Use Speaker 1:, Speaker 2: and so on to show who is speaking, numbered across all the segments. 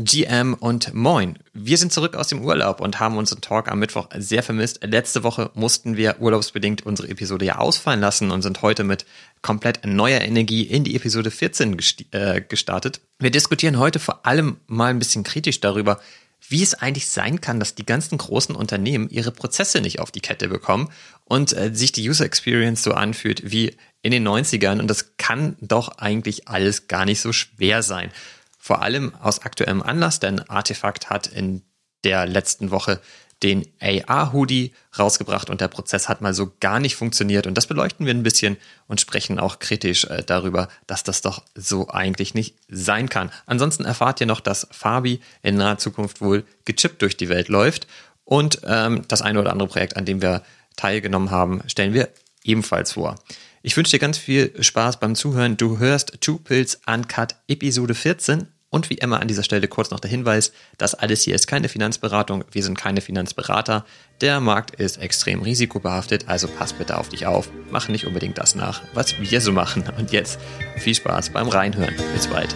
Speaker 1: GM und Moin. Wir sind zurück aus dem Urlaub und haben unseren Talk am Mittwoch sehr vermisst. Letzte Woche mussten wir urlaubsbedingt unsere Episode ja ausfallen lassen und sind heute mit komplett neuer Energie in die Episode 14 äh, gestartet. Wir diskutieren heute vor allem mal ein bisschen kritisch darüber, wie es eigentlich sein kann, dass die ganzen großen Unternehmen ihre Prozesse nicht auf die Kette bekommen und äh, sich die User Experience so anfühlt wie in den 90ern. Und das kann doch eigentlich alles gar nicht so schwer sein. Vor allem aus aktuellem Anlass, denn Artefakt hat in der letzten Woche den AR-Hoodie rausgebracht und der Prozess hat mal so gar nicht funktioniert. Und das beleuchten wir ein bisschen und sprechen auch kritisch äh, darüber, dass das doch so eigentlich nicht sein kann. Ansonsten erfahrt ihr noch, dass Fabi in naher Zukunft wohl gechippt durch die Welt läuft. Und ähm, das eine oder andere Projekt, an dem wir teilgenommen haben, stellen wir ebenfalls vor. Ich wünsche dir ganz viel Spaß beim Zuhören. Du hörst Two Pills Uncut Episode 14 und wie immer an dieser Stelle kurz noch der Hinweis, das alles hier ist keine Finanzberatung, wir sind keine Finanzberater. Der Markt ist extrem risikobehaftet, also pass bitte auf dich auf. Mach nicht unbedingt das nach, was wir so machen. Und jetzt viel Spaß beim Reinhören. Bis bald.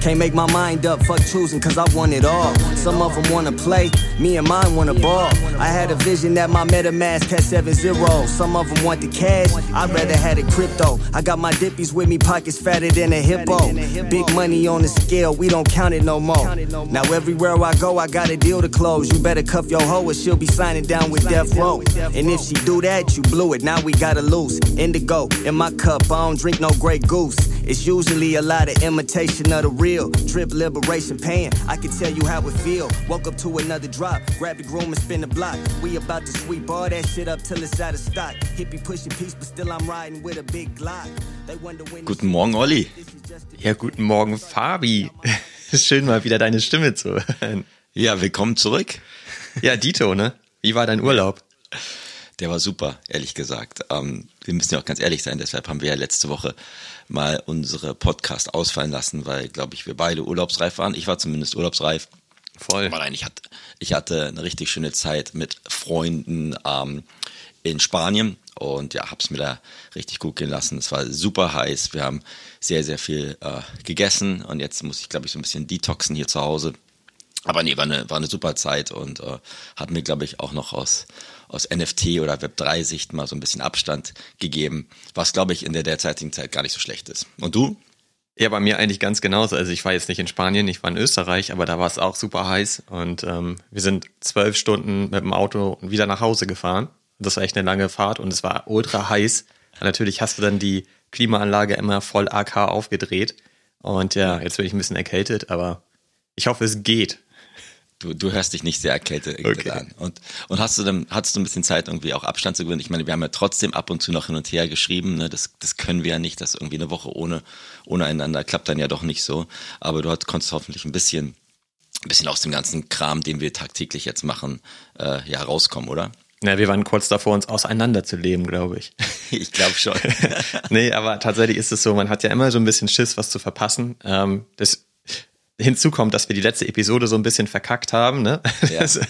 Speaker 2: Can't make my mind up, fuck choosing, cause I want it all. Some of them wanna play, me and mine wanna ball. I had a vision that my MetaMask had seven zeros. Some of them want the cash, I'd rather had it crypto. I got my dippies with me, pockets fatter than a hippo. Big money on the scale, we don't count it no more. Now everywhere I go, I got a deal to close. You better cuff your hoe or she'll be signing down with Death Row. And if she do that, you blew it, now we gotta lose. Indigo in my cup, I don't drink no Grey Goose. It's usually a lot of imitation of the real. Drip liberation pain. I can tell you how it feel. Woke up to another drop. Grab the groom and spin the block. We about to sweep all that shit up till it's out of stock. Hippie pushing peace, but still I'm riding with a big Glock.
Speaker 1: Guten Morgen, Olli. Ja, guten Morgen, Fabi. Schön mal wieder deine Stimme zu hören.
Speaker 3: Ja, willkommen zurück.
Speaker 1: Ja, Dito, ne? Wie war dein Urlaub?
Speaker 3: Der war super, ehrlich gesagt. Ähm, wir müssen ja auch ganz ehrlich sein, deshalb haben wir ja letzte Woche mal unsere Podcast ausfallen lassen, weil, glaube ich, wir beide urlaubsreif waren. Ich war zumindest urlaubsreif. Voll. Nein, ich hatte, ich hatte eine richtig schöne Zeit mit Freunden ähm, in Spanien und ja, hab's mir da richtig gut gehen lassen. Es war super heiß. Wir haben sehr, sehr viel äh, gegessen und jetzt muss ich, glaube ich, so ein bisschen detoxen hier zu Hause. Aber nee, war eine, war eine super Zeit und äh, hat mir, glaube ich, auch noch aus, aus NFT oder Web3-Sicht mal so ein bisschen Abstand gegeben, was, glaube ich, in der derzeitigen Zeit gar nicht so schlecht ist. Und du?
Speaker 1: Ja, bei mir eigentlich ganz genauso. Also ich war jetzt nicht in Spanien, ich war in Österreich, aber da war es auch super heiß und ähm, wir sind zwölf Stunden mit dem Auto wieder nach Hause gefahren. Das war echt eine lange Fahrt und es war ultra heiß. Natürlich hast du dann die Klimaanlage immer voll AK aufgedreht und ja, jetzt bin ich ein bisschen erkältet, aber ich hoffe, es geht.
Speaker 3: Du, du hörst dich nicht sehr erkältet okay. an. Und, und hast du dann, hattest du ein bisschen Zeit, irgendwie auch Abstand zu gewinnen? Ich meine, wir haben ja trotzdem ab und zu noch hin und her geschrieben, ne? Das, das können wir ja nicht, das irgendwie eine Woche ohne, ohne einander klappt dann ja doch nicht so. Aber du hat, konntest hoffentlich ein bisschen, ein bisschen aus dem ganzen Kram, den wir tagtäglich jetzt machen, äh, ja, rauskommen, oder?
Speaker 1: Ja, wir waren kurz davor, uns auseinanderzuleben, glaube ich.
Speaker 3: ich glaube schon.
Speaker 1: nee, aber tatsächlich ist es so, man hat ja immer so ein bisschen Schiss, was zu verpassen. Ähm, das Hinzu kommt, dass wir die letzte Episode so ein bisschen verkackt haben. Ne? Ja. Das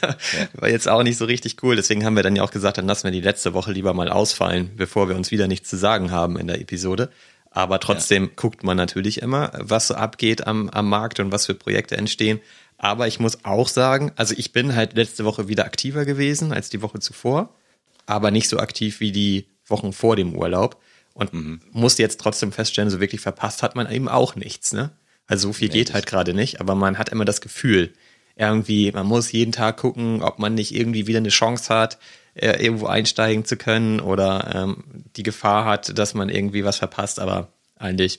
Speaker 1: war jetzt auch nicht so richtig cool. Deswegen haben wir dann ja auch gesagt, dann lassen wir die letzte Woche lieber mal ausfallen, bevor wir uns wieder nichts zu sagen haben in der Episode. Aber trotzdem ja. guckt man natürlich immer, was so abgeht am, am Markt und was für Projekte entstehen. Aber ich muss auch sagen, also ich bin halt letzte Woche wieder aktiver gewesen als die Woche zuvor, aber nicht so aktiv wie die Wochen vor dem Urlaub. Und mhm. musste jetzt trotzdem feststellen, so wirklich verpasst hat man eben auch nichts, ne? Also so viel nee, geht halt gerade nicht, aber man hat immer das Gefühl, irgendwie, man muss jeden Tag gucken, ob man nicht irgendwie wieder eine Chance hat, äh, irgendwo einsteigen zu können oder ähm, die Gefahr hat, dass man irgendwie was verpasst, aber eigentlich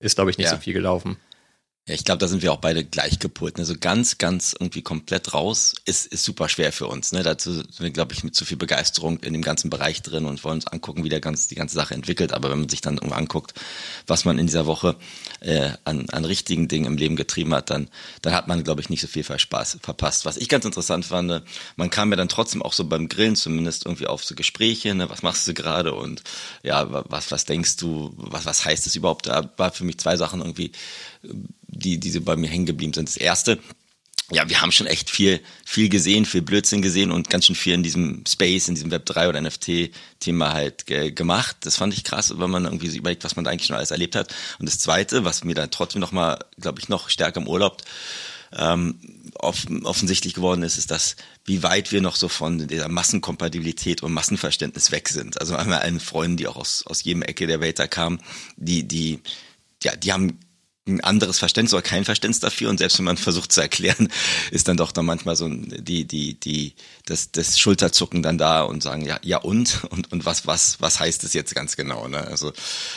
Speaker 1: ist, glaube ich, nicht ja. so viel gelaufen.
Speaker 3: Ja, ich glaube, da sind wir auch beide gleich gepolt. Ne? So ganz, ganz irgendwie komplett raus ist, ist super schwer für uns. Ne? Dazu sind wir, glaube ich, mit zu viel Begeisterung in dem ganzen Bereich drin und wollen uns angucken, wie der ganz, die ganze Sache entwickelt. Aber wenn man sich dann anguckt, was man in dieser Woche äh, an, an richtigen Dingen im Leben getrieben hat, dann, dann hat man, glaube ich, nicht so viel Spaß verpasst. Was ich ganz interessant fand, ne? man kam ja dann trotzdem auch so beim Grillen zumindest irgendwie auf so Gespräche, ne? was machst du gerade und ja, was, was denkst du, was, was heißt das überhaupt? Da war für mich zwei Sachen irgendwie die, die bei mir hängen geblieben sind. Das erste, ja, wir haben schon echt viel, viel gesehen, viel Blödsinn gesehen und ganz schön viel in diesem Space, in diesem Web3 oder NFT-Thema halt ge gemacht. Das fand ich krass, wenn man irgendwie so überlegt, was man da eigentlich schon alles erlebt hat. Und das Zweite, was mir dann trotzdem nochmal, glaube ich, noch stärker im Urlaub ähm, offen, offensichtlich geworden ist, ist, dass wie weit wir noch so von dieser Massenkompatibilität und Massenverständnis weg sind. Also einmal allen Freunden, die auch aus, aus jedem Ecke der Welt da kamen, die, die, ja, die haben ein anderes Verständnis oder kein Verständnis dafür. Und selbst wenn man versucht zu erklären, ist dann doch dann manchmal so die die die das das Schulterzucken dann da und sagen ja ja und? Und und was was was heißt das jetzt ganz genau ne? Also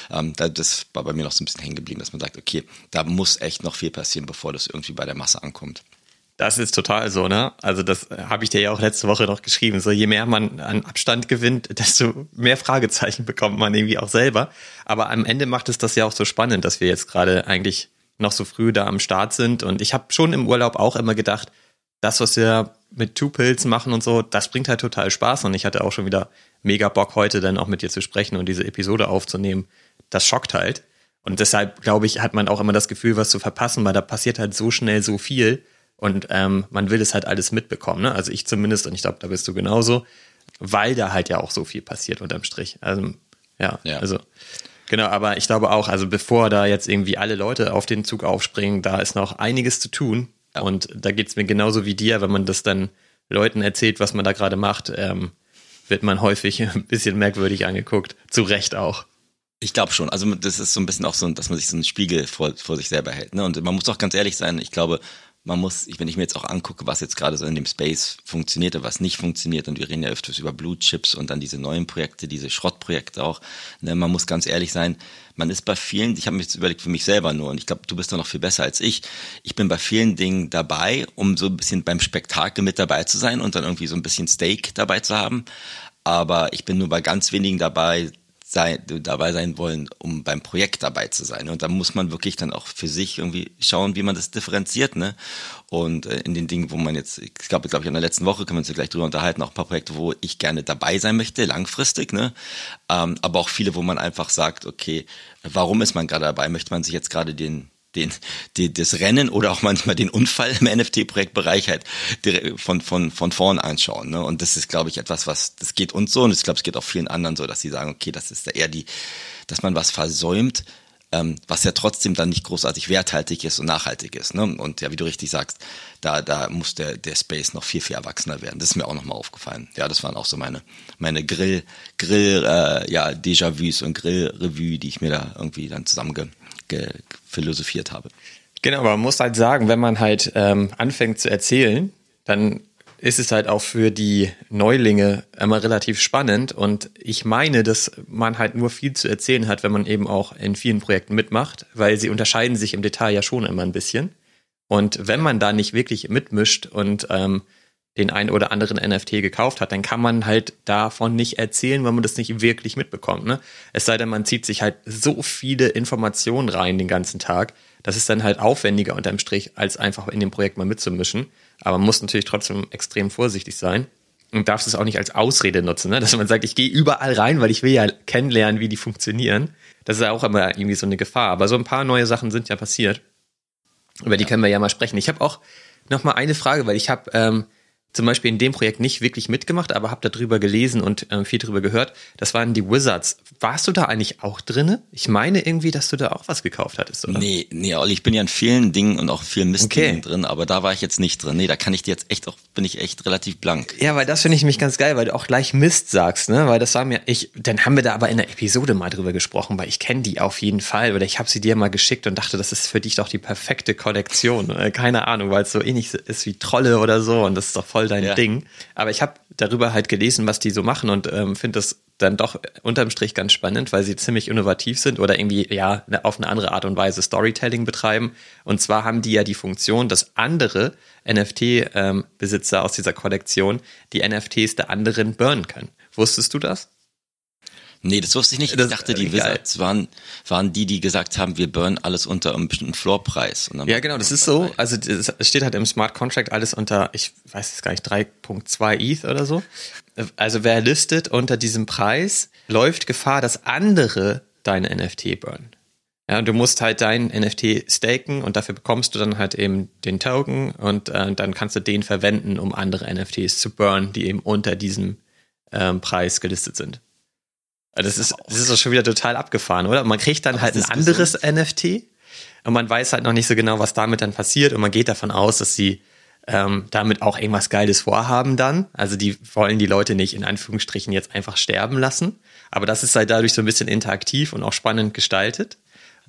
Speaker 3: ähm, das war bei mir noch so ein bisschen hängen geblieben dass man sagt okay da muss echt noch viel passieren bevor das irgendwie bei der Masse ankommt
Speaker 1: das ist total so, ne? Also das habe ich dir ja auch letzte Woche noch geschrieben. So je mehr man an Abstand gewinnt, desto mehr Fragezeichen bekommt man irgendwie auch selber. Aber am Ende macht es das ja auch so spannend, dass wir jetzt gerade eigentlich noch so früh da am Start sind. Und ich habe schon im Urlaub auch immer gedacht, das, was wir mit Two Pills machen und so, das bringt halt total Spaß. Und ich hatte auch schon wieder mega Bock, heute dann auch mit dir zu sprechen und diese Episode aufzunehmen. Das schockt halt. Und deshalb, glaube ich, hat man auch immer das Gefühl, was zu verpassen, weil da passiert halt so schnell so viel und ähm, man will es halt alles mitbekommen. Ne? Also ich zumindest, und ich glaube, da bist du genauso, weil da halt ja auch so viel passiert unterm Strich. Also ja, ja. also genau, aber ich glaube auch, also bevor da jetzt irgendwie alle Leute auf den Zug aufspringen, da ist noch einiges zu tun. Ja. Und da geht es mir genauso wie dir, wenn man das dann Leuten erzählt, was man da gerade macht, ähm, wird man häufig ein bisschen merkwürdig angeguckt. Zu Recht auch.
Speaker 3: Ich glaube schon. Also das ist so ein bisschen auch so, dass man sich so einen Spiegel vor, vor sich selber hält. Ne? Und man muss auch ganz ehrlich sein, ich glaube, man muss, wenn ich mir jetzt auch angucke, was jetzt gerade so in dem Space funktioniert und was nicht funktioniert, und wir reden ja öfters über Blue Chips und dann diese neuen Projekte, diese Schrottprojekte auch, ne, man muss ganz ehrlich sein, man ist bei vielen, ich habe mir jetzt überlegt für mich selber nur, und ich glaube, du bist da noch viel besser als ich, ich bin bei vielen Dingen dabei, um so ein bisschen beim Spektakel mit dabei zu sein und dann irgendwie so ein bisschen Steak dabei zu haben, aber ich bin nur bei ganz wenigen dabei, sein, dabei sein wollen, um beim Projekt dabei zu sein. Und da muss man wirklich dann auch für sich irgendwie schauen, wie man das differenziert. Ne? Und äh, in den Dingen, wo man jetzt, ich glaube, glaube ich, in der letzten Woche können wir uns ja gleich drüber unterhalten, auch ein paar Projekte, wo ich gerne dabei sein möchte, langfristig. Ne? Ähm, aber auch viele, wo man einfach sagt, okay, warum ist man gerade dabei? Möchte man sich jetzt gerade den den, die, das Rennen oder auch manchmal den Unfall im NFT-Projektbereich halt von, von, von vorn anschauen. Ne? Und das ist, glaube ich, etwas, was, das geht uns so und ich glaube, es geht auch vielen anderen so, dass sie sagen, okay, das ist eher die, dass man was versäumt, ähm, was ja trotzdem dann nicht großartig werthaltig ist und nachhaltig ist. Ne? Und ja, wie du richtig sagst, da, da muss der, der Space noch viel, viel erwachsener werden. Das ist mir auch nochmal aufgefallen. Ja, das waren auch so meine, meine Grill, Grill, äh, ja, Déjà-vus und Grill-Revue, die ich mir da irgendwie dann zusammenge philosophiert habe.
Speaker 1: Genau, aber man muss halt sagen, wenn man halt ähm, anfängt zu erzählen, dann ist es halt auch für die Neulinge immer relativ spannend. Und ich meine, dass man halt nur viel zu erzählen hat, wenn man eben auch in vielen Projekten mitmacht, weil sie unterscheiden sich im Detail ja schon immer ein bisschen. Und wenn man da nicht wirklich mitmischt und ähm, den einen oder anderen NFT gekauft hat, dann kann man halt davon nicht erzählen, weil man das nicht wirklich mitbekommt. Ne? Es sei denn, man zieht sich halt so viele Informationen rein den ganzen Tag. Das ist dann halt aufwendiger unterm Strich, als einfach in dem Projekt mal mitzumischen. Aber man muss natürlich trotzdem extrem vorsichtig sein und darf es auch nicht als Ausrede nutzen, ne? dass man sagt, ich gehe überall rein, weil ich will ja kennenlernen, wie die funktionieren. Das ist ja auch immer irgendwie so eine Gefahr. Aber so ein paar neue Sachen sind ja passiert. Über die können wir ja mal sprechen. Ich habe auch noch mal eine Frage, weil ich habe ähm, zum Beispiel in dem Projekt nicht wirklich mitgemacht, aber habe darüber gelesen und äh, viel darüber gehört. Das waren die Wizards. Warst du da eigentlich auch drinne? Ich meine irgendwie, dass du da auch was gekauft hattest, oder?
Speaker 3: Nee, nee, Olli, ich bin ja in vielen Dingen und auch vielen Mistdingen okay. drin, aber da war ich jetzt nicht drin. Nee, da kann ich dir jetzt echt auch, bin ich echt relativ blank.
Speaker 1: Ja, weil das finde ich mich ganz geil, weil du auch gleich Mist sagst, ne? Weil das war mir, ich, dann haben wir da aber in der Episode mal drüber gesprochen, weil ich kenne die auf jeden Fall oder ich habe sie dir mal geschickt und dachte, das ist für dich doch die perfekte Kollektion. Äh, keine Ahnung, weil es so ähnlich ist wie Trolle oder so und das ist doch voll dein ja. Ding. Aber ich habe darüber halt gelesen, was die so machen und ähm, finde das dann doch unterm Strich ganz spannend, weil sie ziemlich innovativ sind oder irgendwie ja ne, auf eine andere Art und Weise Storytelling betreiben. Und zwar haben die ja die Funktion, dass andere NFT-Besitzer ähm, aus dieser Kollektion die NFTs der anderen burnen können. Wusstest du das?
Speaker 3: Nee, das wusste ich nicht. Ich das, dachte, die Wizards waren, waren die, die gesagt haben, wir burnen alles unter einem bestimmten Floorpreis.
Speaker 1: ja, genau, das ist so. Also es steht halt im Smart Contract alles unter, ich weiß es gar nicht, 3.2 ETH oder so. Also wer listet unter diesem Preis, läuft Gefahr, dass andere deine NFT burnen. Ja, du musst halt dein NFT staken und dafür bekommst du dann halt eben den Token und äh, dann kannst du den verwenden, um andere NFTs zu burnen, die eben unter diesem ähm, Preis gelistet sind. Also das ist, das ist doch schon wieder total abgefahren, oder? Man kriegt dann Aber halt ein anderes gesund. NFT und man weiß halt noch nicht so genau, was damit dann passiert und man geht davon aus, dass sie ähm, damit auch irgendwas Geiles vorhaben dann. Also die wollen die Leute nicht in Anführungsstrichen jetzt einfach sterben lassen. Aber das ist halt dadurch so ein bisschen interaktiv und auch spannend gestaltet.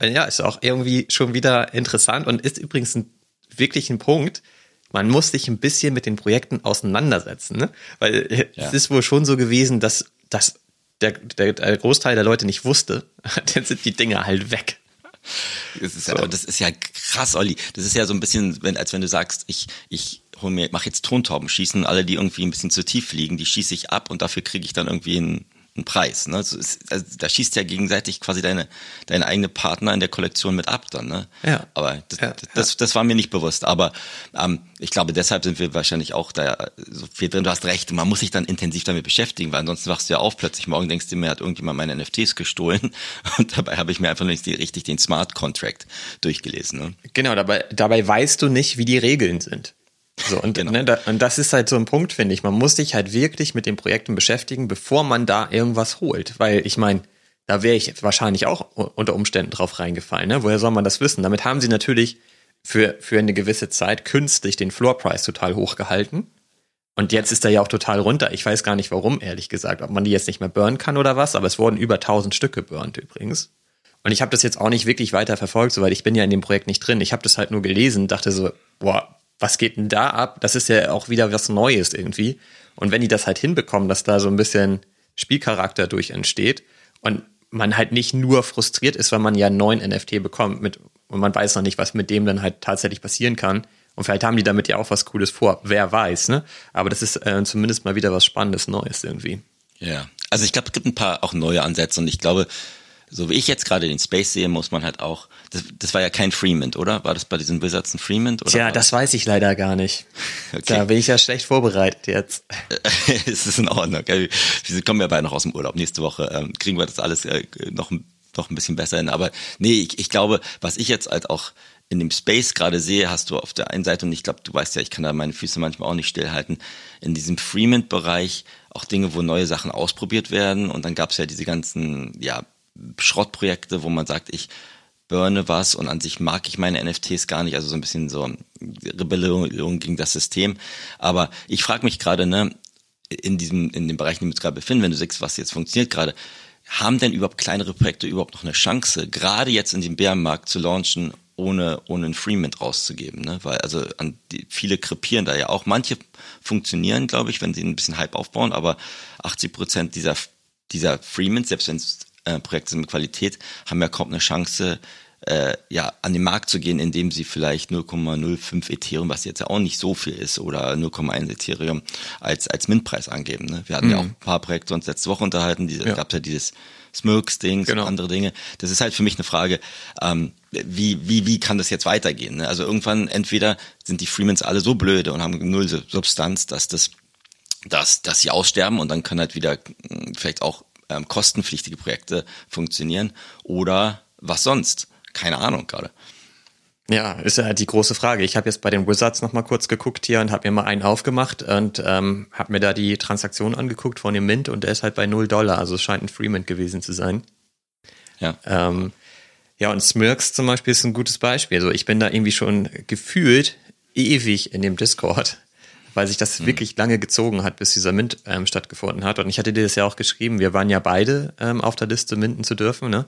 Speaker 1: Ja, ist auch irgendwie schon wieder interessant und ist übrigens ein, wirklich ein Punkt. Man muss sich ein bisschen mit den Projekten auseinandersetzen, ne? weil ja. es ist wohl schon so gewesen, dass, dass der, der, der Großteil der Leute nicht wusste, dann sind die Dinge halt weg.
Speaker 3: Das ist, so. ja, das ist ja krass, Olli. Das ist ja so ein bisschen, wenn, als wenn du sagst, ich, ich hol mir, mach jetzt Tontauben schießen, alle, die irgendwie ein bisschen zu tief fliegen, die schieße ich ab und dafür kriege ich dann irgendwie einen einen Preis. Ne? Also, ist, also da schießt ja gegenseitig quasi deine, deine eigene Partner in der Kollektion mit ab dann. Ne? Ja. Aber das, ja, das, das war mir nicht bewusst. Aber ähm, ich glaube, deshalb sind wir wahrscheinlich auch da so viel drin. Du hast recht, man muss sich dann intensiv damit beschäftigen, weil ansonsten wachst du ja auf plötzlich. Morgen denkst du mir, hat irgendjemand meine NFTs gestohlen. Und dabei habe ich mir einfach nicht richtig den Smart Contract durchgelesen. Ne?
Speaker 1: Genau, dabei, dabei weißt du nicht, wie die Regeln sind. So, und, genau. ne, da, und das ist halt so ein Punkt, finde ich. Man muss sich halt wirklich mit den Projekten beschäftigen, bevor man da irgendwas holt. Weil ich meine, da wäre ich wahrscheinlich auch unter Umständen drauf reingefallen. Ne? Woher soll man das wissen? Damit haben sie natürlich für, für eine gewisse Zeit künstlich den Floorpreis total hochgehalten. Und jetzt ist er ja auch total runter. Ich weiß gar nicht warum, ehrlich gesagt, ob man die jetzt nicht mehr burnen kann oder was, aber es wurden über 1000 Stück geburnt übrigens. Und ich habe das jetzt auch nicht wirklich weiter verfolgt, soweit ich bin ja in dem Projekt nicht drin. Ich habe das halt nur gelesen, dachte so, boah, was geht denn da ab? Das ist ja auch wieder was Neues irgendwie. Und wenn die das halt hinbekommen, dass da so ein bisschen Spielcharakter durch entsteht und man halt nicht nur frustriert ist, weil man ja einen neuen NFT bekommt mit, und man weiß noch nicht, was mit dem dann halt tatsächlich passieren kann. Und vielleicht haben die damit ja auch was Cooles vor. Wer weiß, ne? Aber das ist äh, zumindest mal wieder was Spannendes, Neues irgendwie.
Speaker 3: Ja. Also ich glaube, es gibt ein paar auch neue Ansätze und ich glaube, so wie ich jetzt gerade den Space sehe, muss man halt auch, das, das war ja kein Freemint, oder? War das bei diesen Wizards ein Freemint? Oder
Speaker 1: Tja, das weiß ich leider gar nicht. Okay. Da bin ich ja schlecht vorbereitet jetzt.
Speaker 3: es ist in Ordnung. Wir kommen ja beide noch aus dem Urlaub. Nächste Woche ähm, kriegen wir das alles äh, noch, noch ein bisschen besser hin. Aber nee, ich, ich glaube, was ich jetzt halt auch in dem Space gerade sehe, hast du auf der einen Seite, und ich glaube, du weißt ja, ich kann da meine Füße manchmal auch nicht stillhalten, in diesem Freemint-Bereich auch Dinge, wo neue Sachen ausprobiert werden. Und dann gab es ja diese ganzen, ja, Schrottprojekte, wo man sagt, ich burne was und an sich mag ich meine NFTs gar nicht, also so ein bisschen so Rebellion gegen das System. Aber ich frage mich gerade, ne, in diesem, in dem Bereich, in dem wir uns gerade befinden, wenn du sagst, was jetzt funktioniert gerade, haben denn überhaupt kleinere Projekte überhaupt noch eine Chance, gerade jetzt in dem Bärenmarkt zu launchen, ohne, ohne ein Freemint rauszugeben, ne? Weil also an die, viele krepieren da ja auch. Manche funktionieren, glaube ich, wenn sie ein bisschen Hype aufbauen, aber 80 Prozent dieser dieser Freemint, selbst wenn es äh, Projekte mit Qualität haben ja kaum eine Chance, äh, ja, an den Markt zu gehen, indem sie vielleicht 0,05 Ethereum, was jetzt ja auch nicht so viel ist, oder 0,1 Ethereum als, als Mintpreis angeben. Ne? Wir hatten mhm. ja auch ein paar Projekte uns letzte Woche unterhalten, die, ja. gab ja dieses Smirks-Dings genau. und andere Dinge. Das ist halt für mich eine Frage, ähm, wie, wie, wie kann das jetzt weitergehen? Ne? Also irgendwann entweder sind die Freemans alle so blöde und haben null Substanz, dass das dass, dass sie aussterben und dann können halt wieder hm, vielleicht auch ähm, kostenpflichtige Projekte funktionieren oder was sonst? Keine Ahnung gerade.
Speaker 1: Ja, ist ja die große Frage. Ich habe jetzt bei den Wizards noch mal kurz geguckt hier und habe mir mal einen aufgemacht und ähm, habe mir da die Transaktion angeguckt von dem Mint und der ist halt bei 0 Dollar, also es scheint ein Freemint gewesen zu sein. Ja. Ähm, ja, und Smirks zum Beispiel ist ein gutes Beispiel. Also ich bin da irgendwie schon gefühlt ewig in dem Discord weil sich das mhm. wirklich lange gezogen hat, bis dieser Mint ähm, stattgefunden hat. Und ich hatte dir das ja auch geschrieben, wir waren ja beide ähm, auf der Liste, minden zu dürfen, ne?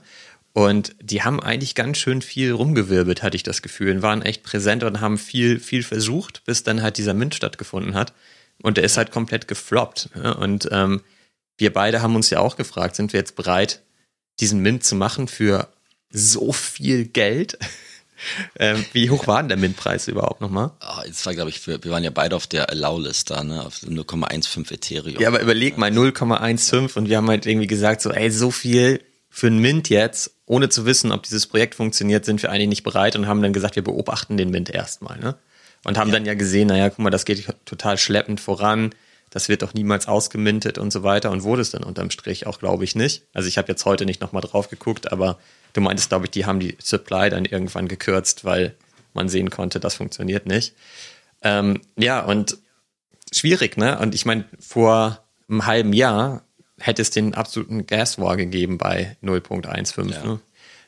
Speaker 1: Und die haben eigentlich ganz schön viel rumgewirbelt, hatte ich das Gefühl, und waren echt präsent und haben viel, viel versucht, bis dann halt dieser Mint stattgefunden hat. Und der ist halt komplett gefloppt. Ne? Und ähm, wir beide haben uns ja auch gefragt, sind wir jetzt bereit, diesen Mint zu machen für so viel Geld? Ähm, wie hoch war denn der Mintpreis überhaupt nochmal?
Speaker 3: Oh, das war, glaube ich, für, wir waren ja beide auf der Allow-List da, ne? Auf 0,15 Ethereum.
Speaker 1: Ja, aber überleg mal, 0,15 und wir haben halt irgendwie gesagt, so, ey, so viel für einen Mint jetzt, ohne zu wissen, ob dieses Projekt funktioniert, sind wir eigentlich nicht bereit und haben dann gesagt, wir beobachten den Mint erstmal, ne? Und haben ja. dann ja gesehen, naja, guck mal, das geht total schleppend voran. Das wird doch niemals ausgemintet und so weiter und wurde es dann unterm Strich auch, glaube ich, nicht. Also ich habe jetzt heute nicht nochmal drauf geguckt, aber du meintest, glaube ich, die haben die Supply dann irgendwann gekürzt, weil man sehen konnte, das funktioniert nicht. Ähm, ja, und schwierig, ne? Und ich meine, vor einem halben Jahr hätte es den absoluten Gas War gegeben bei 0.15. Ja. Ne?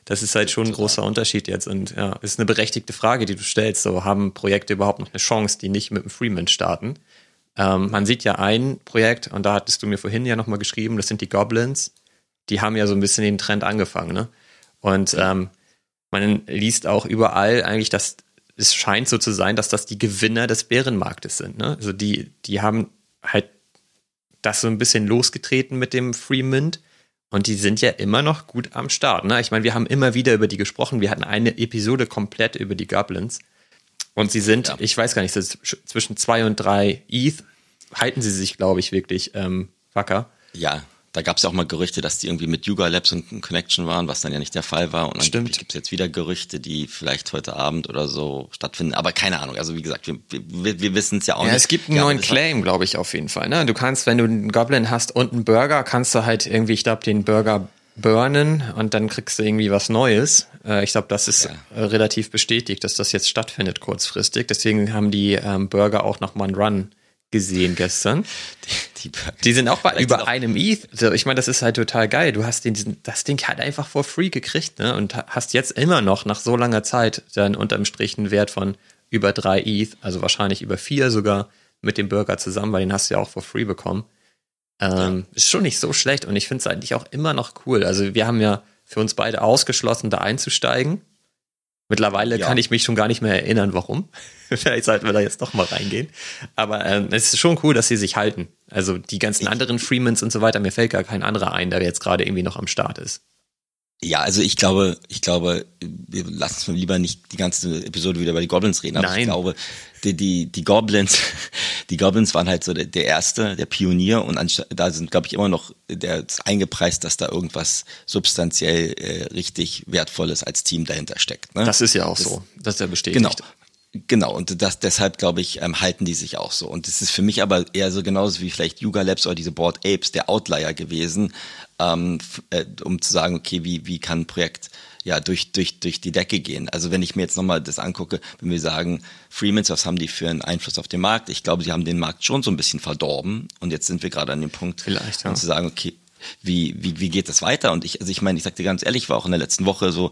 Speaker 1: Das ist halt schon ein großer Unterschied jetzt und ja, ist eine berechtigte Frage, die du stellst. So haben Projekte überhaupt noch eine Chance, die nicht mit dem Freeman starten? Ähm, man sieht ja ein Projekt und da hattest du mir vorhin ja nochmal geschrieben, das sind die Goblins. Die haben ja so ein bisschen den Trend angefangen, ne? Und ähm, man liest auch überall eigentlich, dass es scheint so zu sein, dass das die Gewinner des Bärenmarktes sind. Ne? Also die, die haben halt das so ein bisschen losgetreten mit dem Free Mint und die sind ja immer noch gut am Start. Ne? Ich meine, wir haben immer wieder über die gesprochen. Wir hatten eine Episode komplett über die Goblins. Und sie sind, ja. ich weiß gar nicht, zwischen zwei und drei ETH halten sie sich, glaube ich, wirklich ähm, wacker.
Speaker 3: Ja, da gab es ja auch mal Gerüchte, dass die irgendwie mit Yuga Labs in Connection waren, was dann ja nicht der Fall war. Und dann gibt es jetzt wieder Gerüchte, die vielleicht heute Abend oder so stattfinden. Aber keine Ahnung. Also wie gesagt, wir, wir, wir wissen es ja auch
Speaker 1: ja,
Speaker 3: nicht.
Speaker 1: Es gibt einen ja, neuen Claim, glaube ich, auf jeden Fall. Ne? Du kannst, wenn du einen Goblin hast und einen Burger, kannst du halt irgendwie, ich glaube, den Burger burnen und dann kriegst du irgendwie was Neues. Äh, ich glaube, das ist ja. relativ bestätigt, dass das jetzt stattfindet kurzfristig. Deswegen haben die ähm, Burger auch nochmal einen Run gesehen gestern. Die, die, die sind auch bei über einem ETH. Also ich meine, das ist halt total geil. Du hast den, das Ding halt einfach for free gekriegt, ne? Und hast jetzt immer noch nach so langer Zeit dann unterm Strich einen Wert von über drei ETH, also wahrscheinlich über vier sogar mit dem Burger zusammen, weil den hast du ja auch for free bekommen. Ähm. Ist schon nicht so schlecht und ich finde es eigentlich auch immer noch cool. Also wir haben ja für uns beide ausgeschlossen, da einzusteigen. Mittlerweile ja. kann ich mich schon gar nicht mehr erinnern, warum. Vielleicht sollten wir da jetzt doch mal reingehen. Aber ähm, es ist schon cool, dass sie sich halten. Also die ganzen anderen Freemans und so weiter, mir fällt gar kein anderer ein, der jetzt gerade irgendwie noch am Start ist.
Speaker 3: Ja, also ich glaube, ich glaube, wir lassen uns lieber nicht die ganze Episode wieder über die Goblins reden, aber Nein. ich glaube, die, die, die Goblins, die Goblins waren halt so der, der erste, der Pionier und da sind, glaube ich, immer noch der ist eingepreist, dass da irgendwas substanziell äh, richtig Wertvolles als Team dahinter steckt. Ne?
Speaker 1: Das ist ja auch das, so, das ist ja bestätigt.
Speaker 3: Genau. Genau, und das, deshalb glaube ich, ähm, halten die sich auch so. Und es ist für mich aber eher so genauso wie vielleicht Yuga Labs oder diese Board Apes der Outlier gewesen, ähm, äh, um zu sagen, okay, wie, wie kann ein Projekt ja durch, durch, durch die Decke gehen. Also wenn ich mir jetzt nochmal das angucke, wenn wir sagen, Freemans, was haben die für einen Einfluss auf den Markt? Ich glaube, sie haben den Markt schon so ein bisschen verdorben. Und jetzt sind wir gerade an dem Punkt,
Speaker 1: Vielleicht, ja.
Speaker 3: zu sagen, okay, wie, wie, wie geht das weiter? Und ich, also ich meine, ich sag dir ganz ehrlich, war auch in der letzten Woche so,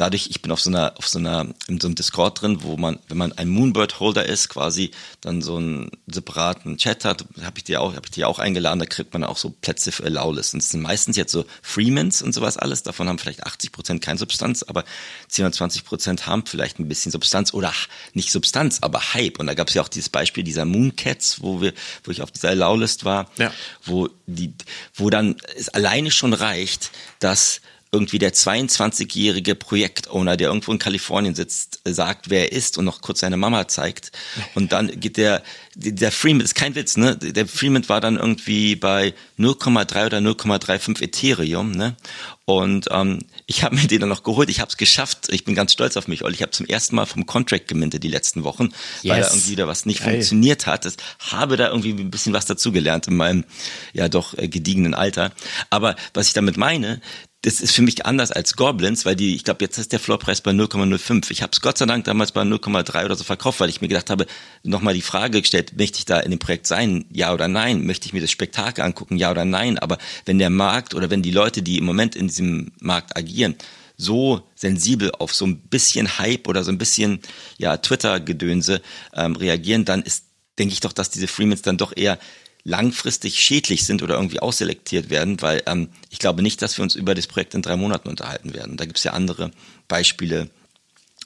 Speaker 3: dadurch, ich bin auf so einer, auf so einer, in so einem Discord drin, wo man, wenn man ein Moonbird-Holder ist, quasi dann so einen separaten Chat hat, habe ich dir auch, habe ich dir auch eingeladen, da kriegt man auch so Plätze für Allowlist. Und es sind meistens jetzt so Freemans und sowas alles, davon haben vielleicht 80 Prozent keine Substanz, aber 10 oder 20 Prozent haben vielleicht ein bisschen Substanz oder nicht Substanz, aber Hype. Und da gab es ja auch dieses Beispiel dieser Mooncats, wo wir, wo ich auf dieser Allowlist war,
Speaker 1: ja.
Speaker 3: wo die, wo dann es alleine schon reicht, dass irgendwie der 22-jährige Projektowner, der irgendwo in Kalifornien sitzt, sagt, wer er ist und noch kurz seine Mama zeigt. Und dann geht der, der Freeman, ist kein Witz, ne? Der Freeman war dann irgendwie bei 0,3 oder 0,35 Ethereum, ne? Und ähm, ich habe mir den dann noch geholt, ich habe es geschafft, ich bin ganz stolz auf mich, weil ich habe zum ersten Mal vom Contract gemintet die letzten Wochen, yes. weil da irgendwie da was nicht Geil. funktioniert hat. Das habe da irgendwie ein bisschen was dazugelernt in meinem ja doch äh, gediegenen Alter. Aber was ich damit meine, das ist für mich anders als Goblins, weil die, ich glaube, jetzt ist der Floorpreis bei 0,05. Ich habe es Gott sei Dank damals bei 0,3 oder so verkauft, weil ich mir gedacht habe, nochmal die Frage gestellt, möchte ich da in dem Projekt sein, ja oder nein? Möchte ich mir das Spektakel angucken, ja oder nein? Aber wenn der Markt oder wenn die Leute, die im Moment in diesem Markt agieren, so sensibel auf so ein bisschen Hype oder so ein bisschen ja Twitter-Gedönse ähm, reagieren, dann ist, denke ich doch, dass diese Freemans dann doch eher langfristig schädlich sind oder irgendwie ausselektiert werden, weil ähm, ich glaube nicht, dass wir uns über das Projekt in drei Monaten unterhalten werden. Da gibt es ja andere Beispiele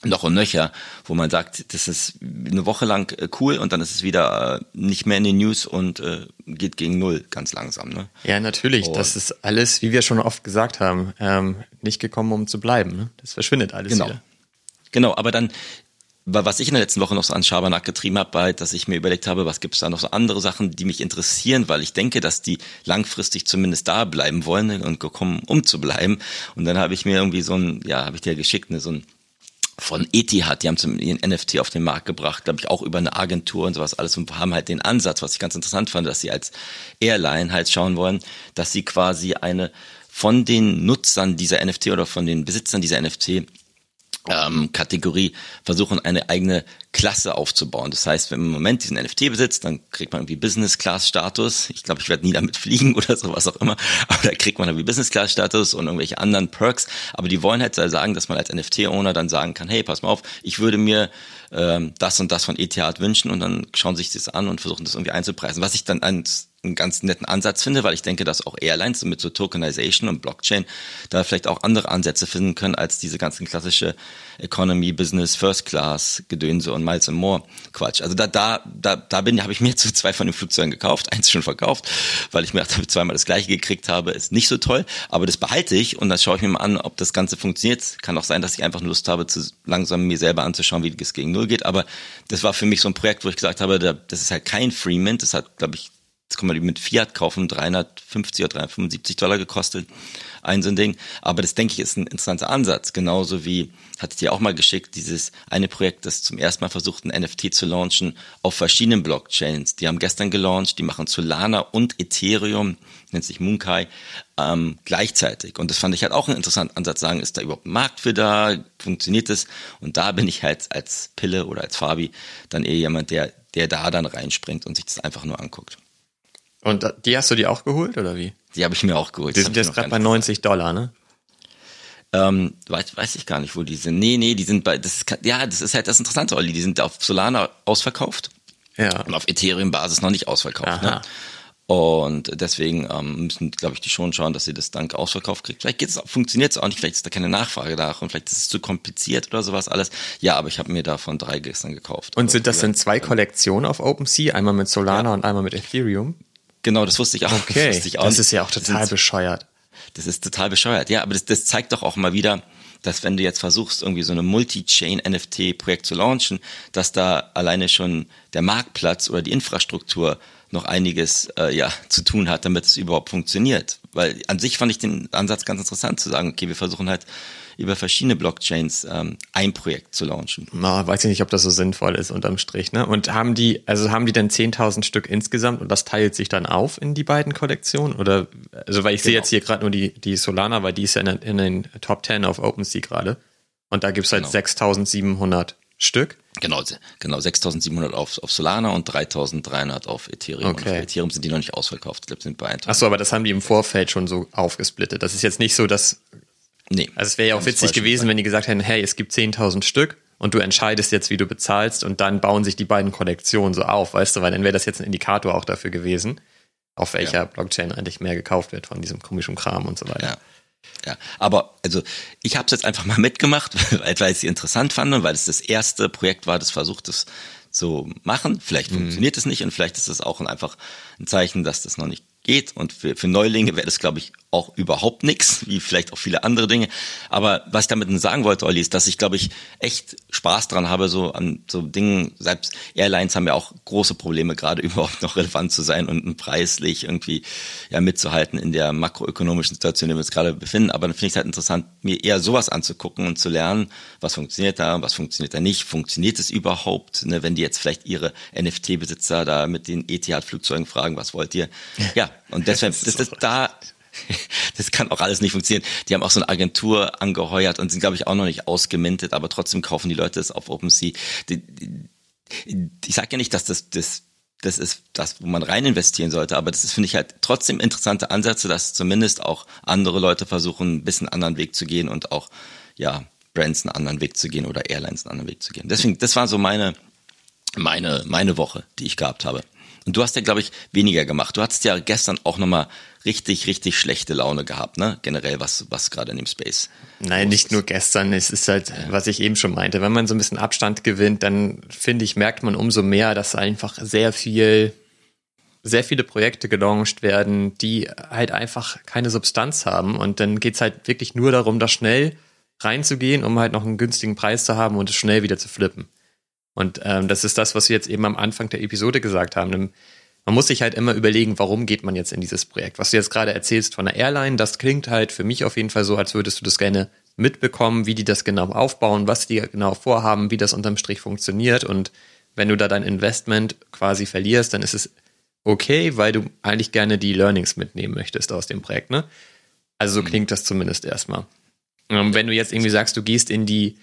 Speaker 3: noch und nöcher, wo man sagt, das ist eine Woche lang äh, cool und dann ist es wieder äh, nicht mehr in den News und äh, geht gegen null ganz langsam. Ne?
Speaker 1: Ja, natürlich. Und das ist alles, wie wir schon oft gesagt haben, ähm, nicht gekommen, um zu bleiben. Ne? Das verschwindet alles
Speaker 3: genau.
Speaker 1: wieder.
Speaker 3: Genau, aber dann was ich in der letzten Woche noch so an Schabernack getrieben habe, war, dass ich mir überlegt habe, was gibt es da noch so andere Sachen, die mich interessieren, weil ich denke, dass die langfristig zumindest da bleiben wollen und gekommen, um zu bleiben. Und dann habe ich mir irgendwie so ein, ja, habe ich dir geschickt, ne, so ein von Etihad, die haben zum ihren NFT auf den Markt gebracht, glaube ich, auch über eine Agentur und sowas alles und haben halt den Ansatz, was ich ganz interessant fand, dass sie als Airline halt schauen wollen, dass sie quasi eine von den Nutzern dieser NFT oder von den Besitzern dieser NFT ähm, Kategorie versuchen, eine eigene Klasse aufzubauen. Das heißt, wenn man im Moment diesen NFT besitzt, dann kriegt man irgendwie Business Class Status. Ich glaube, ich werde nie damit fliegen oder so, auch immer. Aber da kriegt man irgendwie Business Class Status und irgendwelche anderen Perks. Aber die wollen halt sagen, dass man als NFT-Owner dann sagen kann, hey, pass mal auf, ich würde mir ähm, das und das von ETH wünschen und dann schauen sich das an und versuchen das irgendwie einzupreisen. Was ich dann als einen ganz netten Ansatz finde, weil ich denke, dass auch Airlines mit so Tokenization und Blockchain da vielleicht auch andere Ansätze finden können als diese ganzen klassische Economy, Business, First Class Gedönse und Miles and More Quatsch. Also da da da da bin habe ich mir zu zwei von den Flugzeugen gekauft, eins schon verkauft, weil ich mir damit zweimal das gleiche gekriegt habe, ist nicht so toll, aber das behalte ich und dann schaue ich mir mal an, ob das ganze funktioniert. Kann auch sein, dass ich einfach Lust habe, zu langsam mir selber anzuschauen, wie das gegen Null geht, aber das war für mich so ein Projekt, wo ich gesagt habe, das ist halt kein Freemint, das hat glaube ich Jetzt kann man die mit Fiat kaufen, 350 oder 375 Dollar gekostet, ein so ein Ding. Aber das denke ich ist ein interessanter Ansatz. Genauso wie, hatte ich dir auch mal geschickt, dieses eine Projekt, das zum ersten Mal versucht, ein NFT zu launchen auf verschiedenen Blockchains. Die haben gestern gelauncht, die machen Solana und Ethereum, nennt sich Moonkai, ähm, gleichzeitig. Und das fand ich halt auch einen interessanten Ansatz, sagen, ist da überhaupt ein Markt für da? Funktioniert das? Und da bin ich halt als Pille oder als Fabi dann eher jemand, der, der da dann reinspringt und sich das einfach nur anguckt.
Speaker 1: Und die hast du dir auch geholt oder wie?
Speaker 3: Die habe ich mir auch geholt.
Speaker 1: Die sind jetzt gerade bei 90 Dollar, ne?
Speaker 3: Ähm, weiß, weiß ich gar nicht, wo die sind. Nee, nee, die sind bei, das ist, ja, das ist halt das Interessante, Olli. Die sind auf Solana ausverkauft.
Speaker 1: Ja.
Speaker 3: Und auf Ethereum-Basis noch nicht ausverkauft. Ne? Und deswegen ähm, müssen, glaube ich, die schon schauen, dass sie das dank ausverkauft kriegt. Vielleicht geht's, funktioniert es auch nicht, vielleicht ist da keine Nachfrage nach und vielleicht ist es zu kompliziert oder sowas alles. Ja, aber ich habe mir davon drei gestern gekauft.
Speaker 1: Und sind das denn zwei Kollektionen auf OpenSea? Einmal mit Solana ja. und einmal mit Ethereum?
Speaker 3: Genau, das wusste ich auch.
Speaker 1: Okay,
Speaker 3: das, ich auch
Speaker 1: das ist ja auch total das bescheuert.
Speaker 3: Das ist total bescheuert, ja, aber das, das zeigt doch auch mal wieder, dass wenn du jetzt versuchst, irgendwie so eine Multi-Chain-NFT-Projekt zu launchen, dass da alleine schon der Marktplatz oder die Infrastruktur noch einiges äh, ja, zu tun hat, damit es überhaupt funktioniert. Weil an sich fand ich den Ansatz ganz interessant zu sagen, okay, wir versuchen halt über verschiedene Blockchains ähm, ein Projekt zu launchen.
Speaker 1: Na, weiß ich nicht, ob das so sinnvoll ist unterm Strich. Ne? Und haben die, also haben die denn 10.000 Stück insgesamt und das teilt sich dann auf in die beiden Kollektionen? Oder, also weil ich genau. sehe jetzt hier gerade nur die, die Solana, weil die ist ja in, in den Top 10 auf OpenSea gerade. Und da gibt's halt genau. 6.700 Stück.
Speaker 3: Genau, genau 6.700 auf, auf Solana und 3.300 auf Ethereum. Okay. Und auf Ethereum sind die noch nicht ausverkauft. Ich glaube, sind bei
Speaker 1: Ach so, aber das haben die im Vorfeld schon so aufgesplittet. Das ist jetzt nicht so, dass Nee. Also es wäre ja auch witzig gewesen, wenn die gesagt hätten, hey, es gibt 10.000 Stück und du entscheidest jetzt, wie du bezahlst und dann bauen sich die beiden Kollektionen so auf, weißt du, weil dann wäre das jetzt ein Indikator auch dafür gewesen, auf welcher ja. Blockchain eigentlich mehr gekauft wird von diesem komischen Kram und so weiter.
Speaker 3: Ja. Ja, aber also ich habe es jetzt einfach mal mitgemacht, weil, weil ich es interessant fand und weil es das erste Projekt war, das versucht es zu machen. Vielleicht mhm. funktioniert es nicht und vielleicht ist es auch einfach ein Zeichen, dass das noch nicht geht. Und für, für Neulinge wäre das, glaube ich, auch überhaupt nichts, wie vielleicht auch viele andere Dinge. Aber was ich damit sagen wollte, Olli, ist, dass ich, glaube ich, echt Spaß dran habe, so an so Dingen, selbst Airlines haben ja auch große Probleme, gerade überhaupt noch relevant zu sein und preislich irgendwie ja mitzuhalten in der makroökonomischen Situation, in der wir uns gerade befinden. Aber dann finde ich es halt interessant, mir eher sowas anzugucken und zu lernen, was funktioniert da, was funktioniert da nicht, funktioniert es überhaupt, ne, wenn die jetzt vielleicht ihre NFT-Besitzer da mit den ETH-Flugzeugen fragen, was wollt ihr? Ja, und das, das, das da, das kann auch alles nicht funktionieren. Die haben auch so eine Agentur angeheuert und sind, glaube ich, auch noch nicht ausgemintet, aber trotzdem kaufen die Leute es auf OpenSea. Die, die, ich sage ja nicht, dass das, das das ist das, wo man rein investieren sollte, aber das ist, finde ich, halt trotzdem interessante Ansätze, dass zumindest auch andere Leute versuchen, ein bisschen anderen Weg zu gehen und auch, ja, Brands einen anderen Weg zu gehen oder Airlines einen anderen Weg zu gehen. Deswegen, das war so meine, meine, meine Woche, die ich gehabt habe. Und du hast ja, glaube ich, weniger gemacht. Du hattest ja gestern auch nochmal richtig, richtig schlechte Laune gehabt, ne? Generell, was, was gerade in dem Space.
Speaker 1: Nein, nicht nur gestern. Es ist halt, ja. was ich eben schon meinte. Wenn man so ein bisschen Abstand gewinnt, dann finde ich, merkt man umso mehr, dass einfach sehr viel, sehr viele Projekte gelauncht werden, die halt einfach keine Substanz haben. Und dann geht's halt wirklich nur darum, da schnell reinzugehen, um halt noch einen günstigen Preis zu haben und es schnell wieder zu flippen. Und ähm, das ist das, was wir jetzt eben am Anfang der Episode gesagt haben. Man muss sich halt immer überlegen, warum geht man jetzt in dieses Projekt. Was du jetzt gerade erzählst von der Airline, das klingt halt für mich auf jeden Fall so, als würdest du das gerne mitbekommen, wie die das genau aufbauen, was die genau vorhaben, wie das unterm Strich funktioniert. Und wenn du da dein Investment quasi verlierst, dann ist es okay, weil du eigentlich gerne die Learnings mitnehmen möchtest aus dem Projekt. Ne? Also so mhm. klingt das zumindest erstmal. Ähm, wenn du jetzt irgendwie sagst, du gehst in die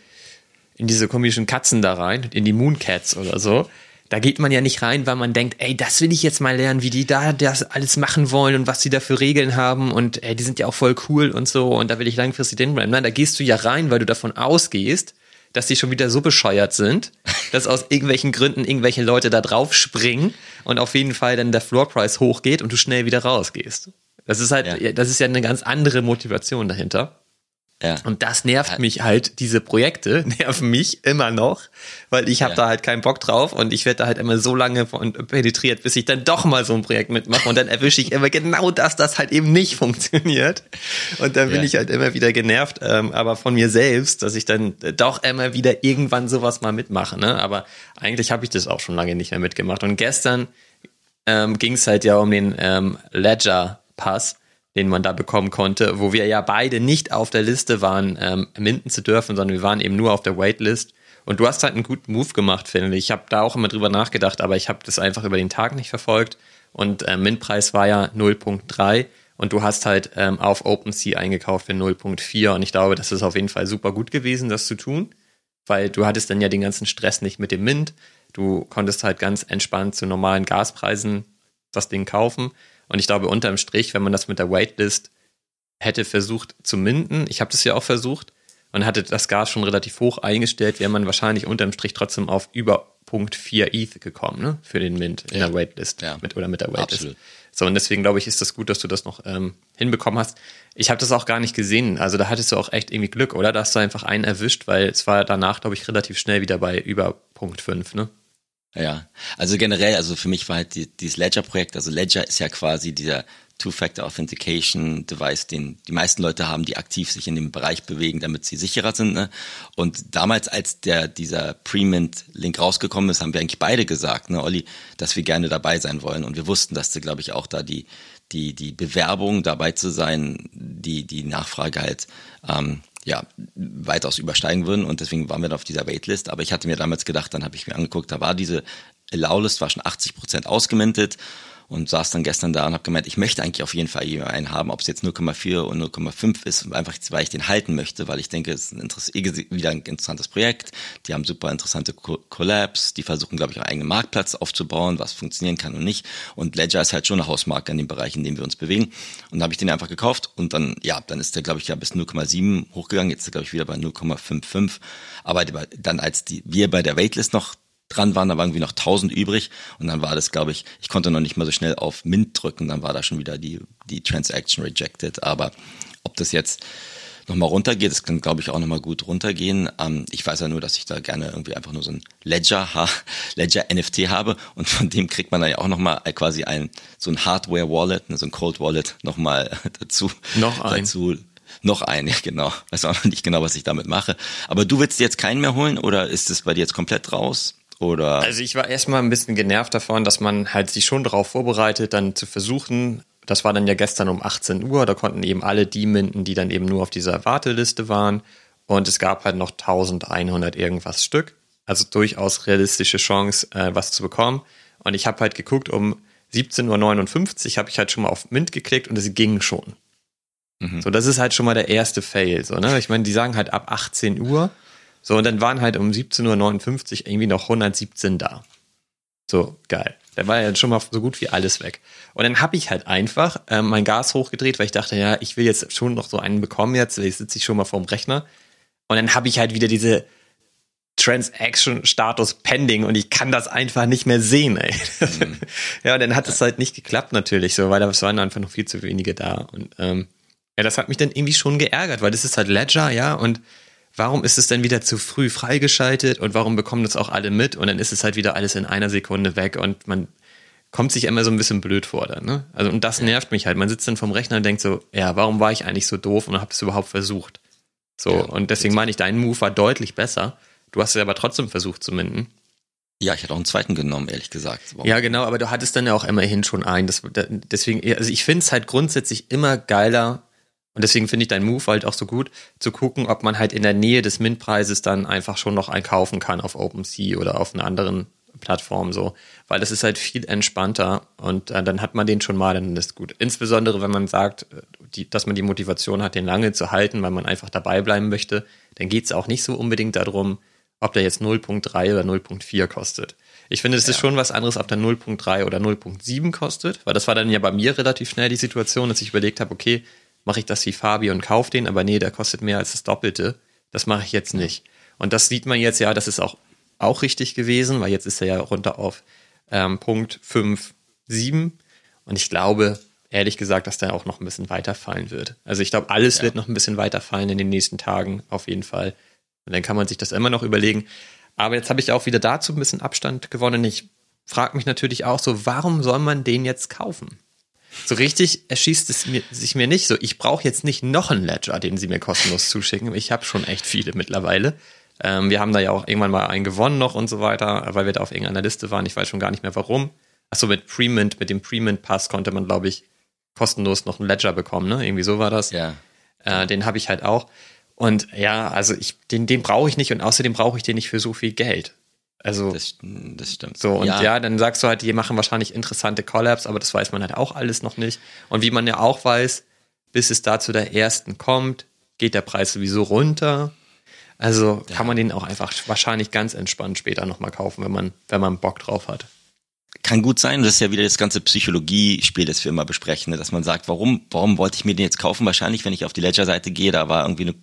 Speaker 1: in diese komischen Katzen da rein, in die Mooncats oder so, da geht man ja nicht rein, weil man denkt, ey, das will ich jetzt mal lernen, wie die da das alles machen wollen und was die da für Regeln haben und ey, die sind ja auch voll cool und so und da will ich langfristig drin bleiben. Nein, da gehst du ja rein, weil du davon ausgehst, dass die schon wieder so bescheuert sind, dass aus irgendwelchen Gründen irgendwelche Leute da drauf springen und auf jeden Fall dann der Floorpreis hochgeht und du schnell wieder rausgehst. Das ist halt, ja. das ist ja eine ganz andere Motivation dahinter. Ja. Und das nervt mich halt, diese Projekte nerven mich immer noch, weil ich habe ja. da halt keinen Bock drauf und ich werde da halt immer so lange von penetriert, bis ich dann doch mal so ein Projekt mitmache und dann erwische ich immer genau das, das halt eben nicht funktioniert. Und dann bin ja. ich halt immer wieder genervt, ähm, aber von mir selbst, dass ich dann doch immer wieder irgendwann sowas mal mitmache. Ne? Aber eigentlich habe ich das auch schon lange nicht mehr mitgemacht. Und gestern ähm, ging es halt ja um den ähm, Ledger Pass den man da bekommen konnte, wo wir ja beide nicht auf der Liste waren, ähm, minden zu dürfen, sondern wir waren eben nur auf der Waitlist. Und du hast halt einen guten Move gemacht, finde ich. Ich habe da auch immer drüber nachgedacht, aber ich habe das einfach über den Tag nicht verfolgt. Und äh, Mintpreis war ja 0.3 und du hast halt ähm, auf OpenSea eingekauft für 0.4 und ich glaube, das ist auf jeden Fall super gut gewesen, das zu tun, weil du hattest dann ja den ganzen Stress nicht mit dem Mint. Du konntest halt ganz entspannt zu normalen Gaspreisen das Ding kaufen und ich glaube, unterm Strich, wenn man das mit der Waitlist hätte versucht zu minden, ich habe das ja auch versucht und hatte das Gas schon relativ hoch eingestellt, wäre man wahrscheinlich unterm Strich trotzdem auf über Punkt 4 ETH gekommen, ne? Für den Mint in ja. der Waitlist. Ja. Mit, oder mit der Waitlist. Absolut. So, und deswegen glaube ich, ist das gut, dass du das noch ähm, hinbekommen hast. Ich habe das auch gar nicht gesehen. Also da hattest du auch echt irgendwie Glück, oder? Da hast du einfach einen erwischt, weil es war danach, glaube ich, relativ schnell wieder bei über Punkt 5, ne?
Speaker 3: Ja, also generell, also für mich war halt die, dieses Ledger-Projekt, also Ledger ist ja quasi dieser Two-Factor Authentication Device, den die meisten Leute haben, die aktiv sich in dem Bereich bewegen, damit sie sicherer sind. Ne? Und damals, als der dieser Pre-Mint-Link rausgekommen ist, haben wir eigentlich beide gesagt, ne, Olli, dass wir gerne dabei sein wollen. Und wir wussten, dass glaube ich, auch da die die die Bewerbung dabei zu sein, die die Nachfrage halt ähm, ja, weitaus übersteigen würden und deswegen waren wir da auf dieser Waitlist. Aber ich hatte mir damals gedacht, dann habe ich mir angeguckt, da war diese Allow-List war schon 80 Prozent ausgemintet und saß dann gestern da und habe gemeint, ich möchte eigentlich auf jeden Fall einen haben, ob es jetzt 0,4 und 0,5 ist, einfach weil ich den halten möchte, weil ich denke, es ist ein eh wieder ein interessantes Projekt. Die haben super interessante Collabs, die versuchen, glaube ich, einen eigenen Marktplatz aufzubauen, was funktionieren kann und nicht. Und Ledger ist halt schon eine Hausmarke in dem Bereich, in dem wir uns bewegen. Und da habe ich den einfach gekauft und dann, ja, dann ist der, glaube ich, ja bis 0,7 hochgegangen. Jetzt ist er, glaube ich, wieder bei 0,55. Aber dann, als die, wir bei der Waitlist noch dran waren, da waren irgendwie noch 1000 übrig und dann war das, glaube ich, ich konnte noch nicht mal so schnell auf Mint drücken, dann war da schon wieder die, die Transaction rejected, aber ob das jetzt nochmal runtergeht, das kann, glaube ich, auch nochmal gut runtergehen. Ähm, ich weiß ja nur, dass ich da gerne irgendwie einfach nur so ein Ledger, Ledger NFT habe und von dem kriegt man dann ja auch nochmal quasi ein, so ein Hardware-Wallet, ne, so ein Cold Wallet nochmal dazu.
Speaker 1: Noch ein.
Speaker 3: Dazu, noch ein, genau. Weiß auch noch nicht genau, was ich damit mache. Aber du willst jetzt keinen mehr holen oder ist es bei dir jetzt komplett raus? Oder?
Speaker 1: Also ich war erstmal ein bisschen genervt davon, dass man halt sich schon darauf vorbereitet, dann zu versuchen, das war dann ja gestern um 18 Uhr, da konnten eben alle die minden, die dann eben nur auf dieser Warteliste waren. Und es gab halt noch 1100 irgendwas Stück. Also durchaus realistische Chance, äh, was zu bekommen. Und ich habe halt geguckt, um 17.59 Uhr habe ich halt schon mal auf Mint geklickt und es ging schon. Mhm. So, das ist halt schon mal der erste Fail. So, ne? Ich meine, die sagen halt ab 18 Uhr. So, und dann waren halt um 17.59 Uhr irgendwie noch 117 da. So, geil. Da war ja schon mal so gut wie alles weg. Und dann habe ich halt einfach äh, mein Gas hochgedreht, weil ich dachte, ja, ich will jetzt schon noch so einen bekommen jetzt, ich sitze ich schon mal vorm Rechner. Und dann habe ich halt wieder diese Transaction-Status pending und ich kann das einfach nicht mehr sehen, ey. Mhm. ja, und dann hat es halt nicht geklappt natürlich so, weil da waren einfach noch viel zu wenige da. Und ähm, ja, das hat mich dann irgendwie schon geärgert, weil das ist halt Ledger, ja, und warum ist es denn wieder zu früh freigeschaltet und warum bekommen das auch alle mit und dann ist es halt wieder alles in einer Sekunde weg und man kommt sich immer so ein bisschen blöd vor dann, ne? Also und das nervt mich halt. Man sitzt dann vom Rechner und denkt so, ja, warum war ich eigentlich so doof und habe das überhaupt versucht? So, ja, und deswegen meine ich, dein Move war deutlich besser. Du hast es aber trotzdem versucht zu minden.
Speaker 3: Ja, ich hätte auch einen zweiten genommen, ehrlich gesagt.
Speaker 1: Warum? Ja, genau, aber du hattest dann ja auch immerhin schon einen. Das, deswegen, also ich finde es halt grundsätzlich immer geiler, Und deswegen finde ich deinen Move halt auch so gut, zu gucken, ob man halt in der Nähe des Mint-Preises dann einfach schon noch einkaufen kann auf OpenSea oder auf einer anderen Plattform so. Weil das ist halt viel entspannter und äh, dann hat man den schon mal, dann ist gut. Insbesondere, wenn man sagt, äh, die, dass man die Motivation hat, den lange zu halten, weil man einfach dabei bleiben möchte, dann geht es auch nicht so unbedingt darum, ob der jetzt 0.3 oder 0.4 kostet. Ich finde, es ja. ist schon was anderes, ob der 0.3 oder 0.7 kostet, weil das war dann ja bei mir relativ schnell die Situation, dass ich überlegt habe, okay, mache ich das wie Fabi und kaufe den, aber nee, der kostet mehr als das Doppelte. Das mache ich jetzt nicht. Und das sieht man jetzt ja, das ist auch, auch richtig gewesen, weil jetzt ist er ja runter auf ähm, Punkt 5,7. Und ich glaube, ehrlich gesagt, dass der auch noch ein bisschen weiterfallen wird. Also ich glaube, alles ja. wird noch ein bisschen weiterfallen in den nächsten Tagen, auf jeden Fall. Und dann kann man sich das immer noch überlegen. Aber jetzt habe ich auch wieder dazu ein bisschen Abstand gewonnen. Ich frage mich natürlich auch so, warum soll man den jetzt kaufen? So richtig erschießt es mir, sich mir nicht so. Ich brauche jetzt nicht noch einen Ledger, den sie mir kostenlos zuschicken. Ich habe schon echt viele mittlerweile. Ähm, wir haben da ja auch irgendwann mal einen gewonnen noch und so weiter, weil wir da auf irgendeiner Liste waren. Ich weiß schon gar nicht mehr warum. Achso, mit Premint, mit dem Premint-Pass konnte man, glaube ich, kostenlos noch einen Ledger bekommen, ne? Irgendwie so war das.
Speaker 3: Ja.
Speaker 1: Äh, den habe ich halt auch. Und ja, also ich, den, den brauche ich nicht und außerdem brauche ich den nicht für so viel Geld. Also
Speaker 3: das, das stimmt.
Speaker 1: So und ja. ja. dann sagst du halt, die machen wahrscheinlich interessante Collabs, aber das weiß man halt auch alles noch nicht. Und wie man ja auch weiß, bis es da zu der ersten kommt, geht der Preis sowieso runter. Also ja. kann man den auch einfach wahrscheinlich ganz entspannt später nochmal kaufen, wenn man wenn man Bock drauf hat
Speaker 3: kann gut sein, das ist ja wieder das ganze Psychologie-Spiel, das wir immer besprechen, ne? dass man sagt, warum, warum wollte ich mir den jetzt kaufen? Wahrscheinlich, wenn ich auf die Ledger-Seite gehe, da war irgendwie eine,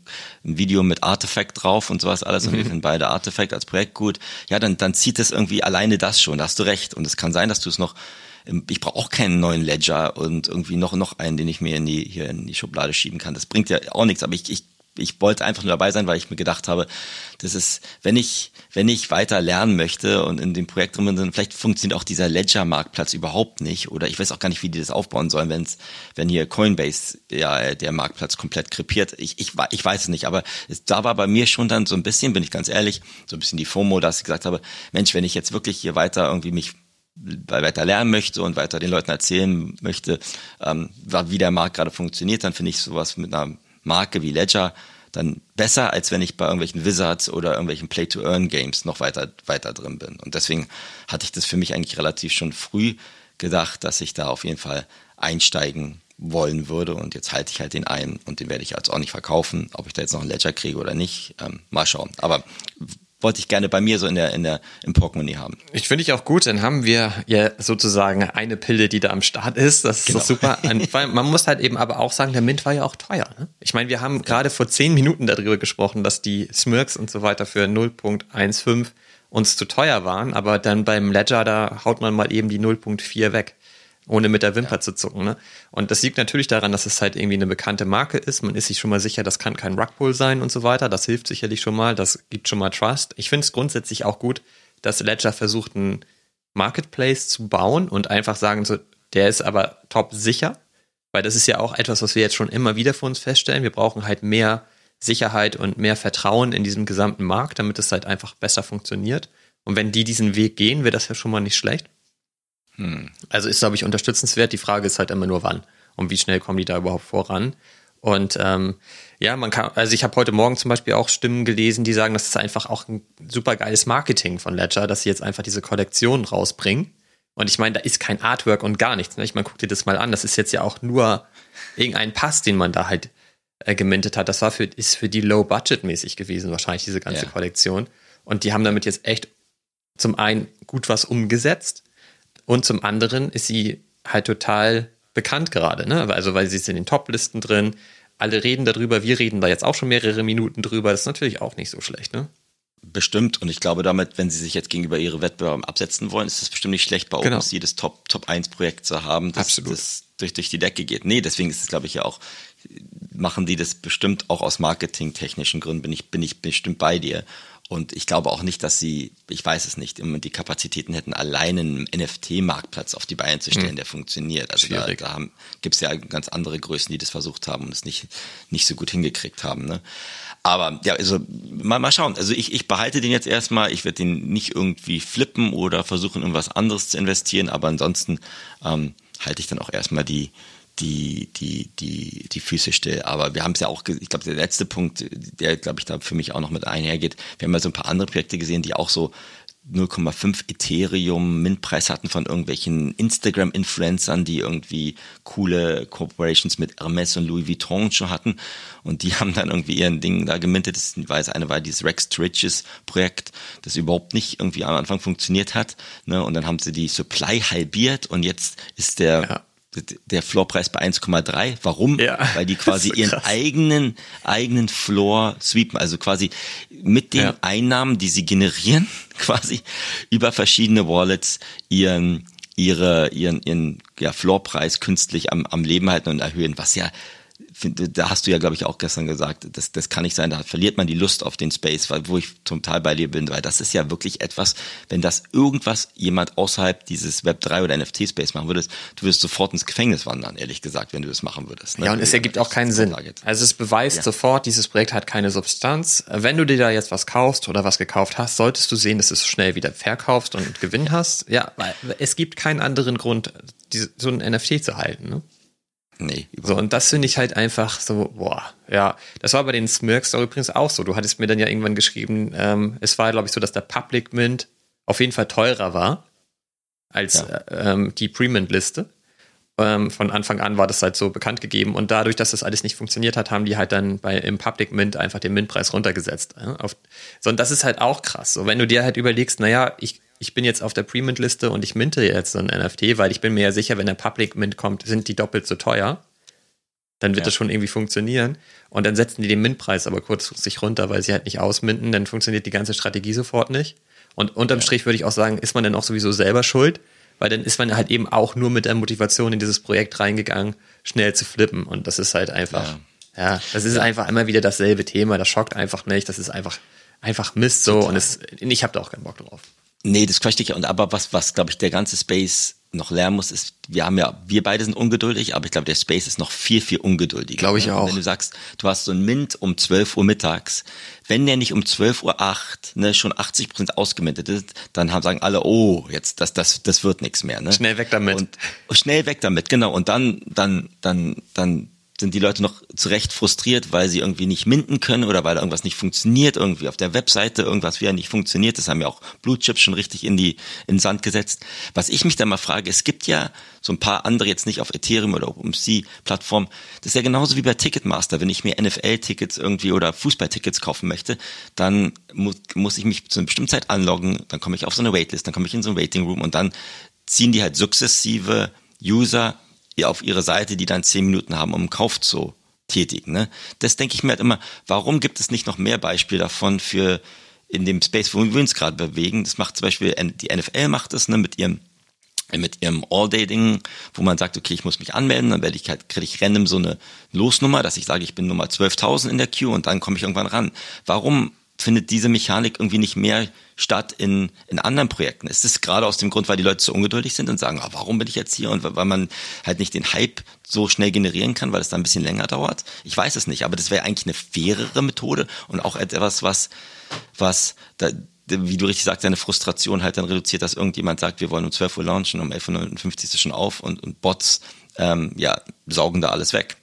Speaker 3: ein Video mit Artifact drauf und sowas alles und wir mhm. finden beide Artifact als Projekt gut. Ja, dann, dann zieht es irgendwie alleine das schon, da hast du recht. Und es kann sein, dass du es noch ich brauche auch keinen neuen Ledger und irgendwie noch noch einen, den ich mir in die hier in die Schublade schieben kann. Das bringt ja auch nichts, aber ich, ich ich wollte einfach nur dabei sein, weil ich mir gedacht habe, das ist, wenn ich, wenn ich weiter lernen möchte und in dem Projekt drin bin, dann vielleicht funktioniert auch dieser Ledger-Marktplatz überhaupt nicht. Oder ich weiß auch gar nicht, wie die das aufbauen sollen, wenn's, wenn hier Coinbase ja der Marktplatz komplett krepiert. Ich, ich, ich weiß es nicht, aber es, da war bei mir schon dann so ein bisschen, bin ich ganz ehrlich, so ein bisschen die FOMO, dass ich gesagt habe, Mensch, wenn ich jetzt wirklich hier weiter irgendwie mich weiter lernen möchte und weiter den Leuten erzählen möchte, ähm, wie der Markt gerade funktioniert, dann finde ich sowas mit einer Marke wie Ledger dann besser, als wenn ich bei irgendwelchen Wizards oder irgendwelchen Play-to-Earn-Games noch weiter, weiter drin bin. Und deswegen hatte ich das für mich eigentlich relativ schon früh gedacht, dass ich da auf jeden Fall einsteigen wollen würde. Und jetzt halte ich halt den ein und den werde ich jetzt auch nicht verkaufen. Ob ich da jetzt noch einen Ledger kriege oder nicht, ähm, mal schauen. Aber wollte ich gerne bei mir so in der, in der, im Portemonnaie haben.
Speaker 1: Ich finde ich auch gut, dann haben wir ja sozusagen eine Pille, die da am Start ist. Das ist genau. super. Man muss halt eben aber auch sagen, der Mint war ja auch teuer. Ne? Ich meine, wir haben ja. gerade vor zehn Minuten darüber gesprochen, dass die Smirks und so weiter für 0.15 uns zu teuer waren, aber dann beim Ledger, da haut man mal eben die 0.4 weg ohne mit der Wimper ja. zu zucken. Ne? Und das liegt natürlich daran, dass es halt irgendwie eine bekannte Marke ist. Man ist sich schon mal sicher, das kann kein Rugpull sein und so weiter. Das hilft sicherlich schon mal. Das gibt schon mal Trust. Ich finde es grundsätzlich auch gut, dass Ledger versucht, einen Marketplace zu bauen und einfach sagen, so, der ist aber top sicher. Weil das ist ja auch etwas, was wir jetzt schon immer wieder für uns feststellen. Wir brauchen halt mehr Sicherheit und mehr Vertrauen in diesem gesamten Markt, damit es halt einfach besser funktioniert. Und wenn die diesen Weg gehen, wäre das ja schon mal nicht schlecht. Hm. Also ist, glaube ich, unterstützenswert. Die Frage ist halt immer nur wann und wie schnell kommen die da überhaupt voran. Und ähm, ja, man kann, also ich habe heute Morgen zum Beispiel auch Stimmen gelesen, die sagen, das ist einfach auch ein super geiles Marketing von Ledger, dass sie jetzt einfach diese Kollektion rausbringen. Und ich meine, da ist kein Artwork und gar nichts. Ne? Ich meine, guck dir das mal an. Das ist jetzt ja auch nur irgendein Pass, den man da halt äh, gemintet hat. Das war für, ist für die low budget mäßig gewesen, wahrscheinlich diese ganze ja. Kollektion. Und die haben damit jetzt echt zum einen gut was umgesetzt und zum anderen ist sie halt total bekannt gerade, ne? Also weil sie ist in den Top-Listen drin. Alle reden darüber, wir reden da jetzt auch schon mehrere Minuten drüber. Das ist natürlich auch nicht so schlecht, ne?
Speaker 3: Bestimmt. Und ich glaube damit, wenn sie sich jetzt gegenüber ihre Wettbewerber absetzen wollen, ist es bestimmt nicht schlecht, bei genau. OpenSea das Top, Top 1 Projekt zu haben, das, Absolut. das durch, durch die Decke geht. Nee, deswegen ist es, glaube ich, ja auch, machen die das bestimmt auch aus marketingtechnischen Gründen, bin ich, bin ich bestimmt bei dir. Und ich glaube auch nicht, dass sie, ich weiß es nicht, immer die Kapazitäten hätten, allein einen NFT-Marktplatz auf die Beine zu stellen, hm. der funktioniert. Also Schwierig. da, da gibt es ja ganz andere Größen, die das versucht haben und es nicht, nicht so gut hingekriegt haben. Ne? Aber ja, also mal, mal schauen. Also ich, ich behalte den jetzt erstmal. Ich werde den nicht irgendwie flippen oder versuchen, in was anderes zu investieren. Aber ansonsten ähm, halte ich dann auch erstmal die, die, die, die, die Füße still. Aber wir haben es ja auch, ich glaube, der letzte Punkt, der, glaube ich, da für mich auch noch mit einhergeht, wir haben ja so ein paar andere Projekte gesehen, die auch so 0,5 Ethereum Mintpreis hatten von irgendwelchen Instagram-Influencern, die irgendwie coole Corporations mit Hermes und Louis Vuitton schon hatten. Und die haben dann irgendwie ihren Ding da gemintet. Das war eine war dieses Rex to Riches Projekt, das überhaupt nicht irgendwie am Anfang funktioniert hat. Ne? Und dann haben sie die Supply halbiert und jetzt ist der ja der Floorpreis bei 1,3. Warum? Ja, Weil die quasi so ihren eigenen, eigenen Floor sweepen, also quasi mit den ja. Einnahmen, die sie generieren, quasi über verschiedene Wallets ihren, ihre, ihren, ihren ja, Floorpreis künstlich am, am Leben halten und erhöhen, was ja da hast du ja, glaube ich, auch gestern gesagt, das, das kann nicht sein, da verliert man die Lust auf den Space, weil, wo ich total bei dir bin, weil das ist ja wirklich etwas, wenn das irgendwas jemand außerhalb dieses Web3 oder NFT-Space machen würdest, du wirst sofort ins Gefängnis wandern, ehrlich gesagt, wenn du das machen würdest.
Speaker 1: Ne? Ja, und es ergibt auch keinen Sinn. Also es beweist ja. sofort, dieses Projekt hat keine Substanz. Wenn du dir da jetzt was kaufst oder was gekauft hast, solltest du sehen, dass du es schnell wieder verkaufst und Gewinn hast. Ja, weil es gibt keinen anderen Grund, so ein NFT zu halten. Ne? Nee. So, und das finde ich halt einfach so, boah, ja. Das war bei den Smirks auch übrigens auch so. Du hattest mir dann ja irgendwann geschrieben, ähm, es war, glaube ich, so, dass der Public Mint auf jeden Fall teurer war als ja. ähm, die Pre-Mint-Liste. Ähm, von Anfang an war das halt so bekannt gegeben und dadurch, dass das alles nicht funktioniert hat, haben die halt dann bei im Public Mint einfach den Mintpreis runtergesetzt. Ja, auf, so, und das ist halt auch krass. So, wenn du dir halt überlegst, naja, ich ich bin jetzt auf der Pre-Mint-Liste und ich minte jetzt so ein NFT, weil ich bin mir ja sicher, wenn der Public Mint kommt, sind die doppelt so teuer. Dann wird ja. das schon irgendwie funktionieren. Und dann setzen die den Mintpreis aber kurzfristig runter, weil sie halt nicht ausminten. Dann funktioniert die ganze Strategie sofort nicht. Und unterm ja. Strich würde ich auch sagen, ist man dann auch sowieso selber schuld, weil dann ist man halt eben auch nur mit der Motivation in dieses Projekt reingegangen, schnell zu flippen. Und das ist halt einfach, ja, ja das ist einfach immer wieder dasselbe Thema. Das schockt einfach nicht. Das ist einfach, einfach Mist so. Total. Und es, ich habe da auch keinen Bock drauf.
Speaker 3: Nee, das verstehe ich. Und aber was, was glaube ich, der ganze Space noch lernen muss, ist, wir haben ja, wir beide sind ungeduldig, aber ich glaube, der Space ist noch viel, viel ungeduldiger.
Speaker 1: Glaube ich auch.
Speaker 3: Wenn du sagst, du hast so ein Mint um 12 Uhr mittags, wenn der nicht um 12 Uhr 8, ne, schon 80 Prozent ausgemintet ist, dann haben, sagen alle, oh, jetzt, das, das, das wird nichts mehr, ne?
Speaker 1: Schnell weg damit.
Speaker 3: Und, schnell weg damit, genau. Und dann, dann, dann, dann sind die Leute noch zu Recht frustriert, weil sie irgendwie nicht minden können oder weil irgendwas nicht funktioniert, irgendwie auf der Webseite irgendwas wieder nicht funktioniert. Das haben ja auch Blue Chips schon richtig in die in den Sand gesetzt. Was ich mich da mal frage, es gibt ja so ein paar andere jetzt nicht auf Ethereum oder OpenSea-Plattform. Das ist ja genauso wie bei Ticketmaster. Wenn ich mir NFL-Tickets irgendwie oder Fußball-Tickets kaufen möchte, dann muss, muss ich mich zu einer bestimmten Zeit anloggen, dann komme ich auf so eine Waitlist, dann komme ich in so ein Waiting Room und dann ziehen die halt sukzessive User auf ihre Seite, die dann zehn Minuten haben, um einen Kauf zu tätigen. Ne? Das denke ich mir halt immer, warum gibt es nicht noch mehr Beispiele davon für in dem Space, wo wir uns gerade bewegen? Das macht zum Beispiel, die NFL macht das ne, mit ihrem mit ihrem All-Day-Ding, wo man sagt, okay, ich muss mich anmelden, dann werde ich halt, kriege ich random so eine Losnummer, dass ich sage, ich bin Nummer 12.000 in der Queue und dann komme ich irgendwann ran. Warum findet diese Mechanik irgendwie nicht mehr statt in, in anderen Projekten? Ist es gerade aus dem Grund, weil die Leute so ungeduldig sind und sagen, ah, warum bin ich jetzt hier? Und weil man halt nicht den Hype so schnell generieren kann, weil es da ein bisschen länger dauert? Ich weiß es nicht, aber das wäre eigentlich eine fairere Methode und auch etwas, was, was da, wie du richtig sagst, deine Frustration halt dann reduziert, dass irgendjemand sagt, wir wollen um 12 Uhr launchen, um 11.59 Uhr ist schon auf und, und Bots ähm, ja, saugen da alles weg.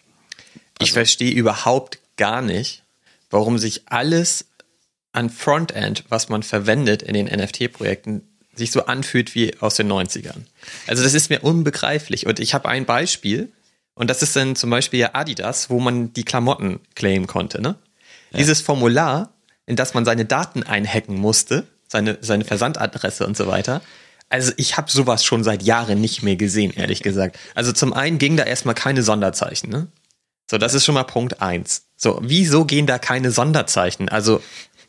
Speaker 1: Also, ich verstehe überhaupt gar nicht, warum sich alles an Frontend, was man verwendet in den NFT-Projekten, sich so anfühlt wie aus den 90ern. Also das ist mir unbegreiflich. Und ich habe ein Beispiel, und das ist dann zum Beispiel ja Adidas, wo man die Klamotten claimen konnte. Ne? Ja. Dieses Formular, in das man seine Daten einhacken musste, seine, seine Versandadresse und so weiter. Also ich habe sowas schon seit Jahren nicht mehr gesehen, ehrlich gesagt. Also zum einen ging da erstmal keine Sonderzeichen. Ne? So, das ist schon mal Punkt eins. So, wieso gehen da keine Sonderzeichen? Also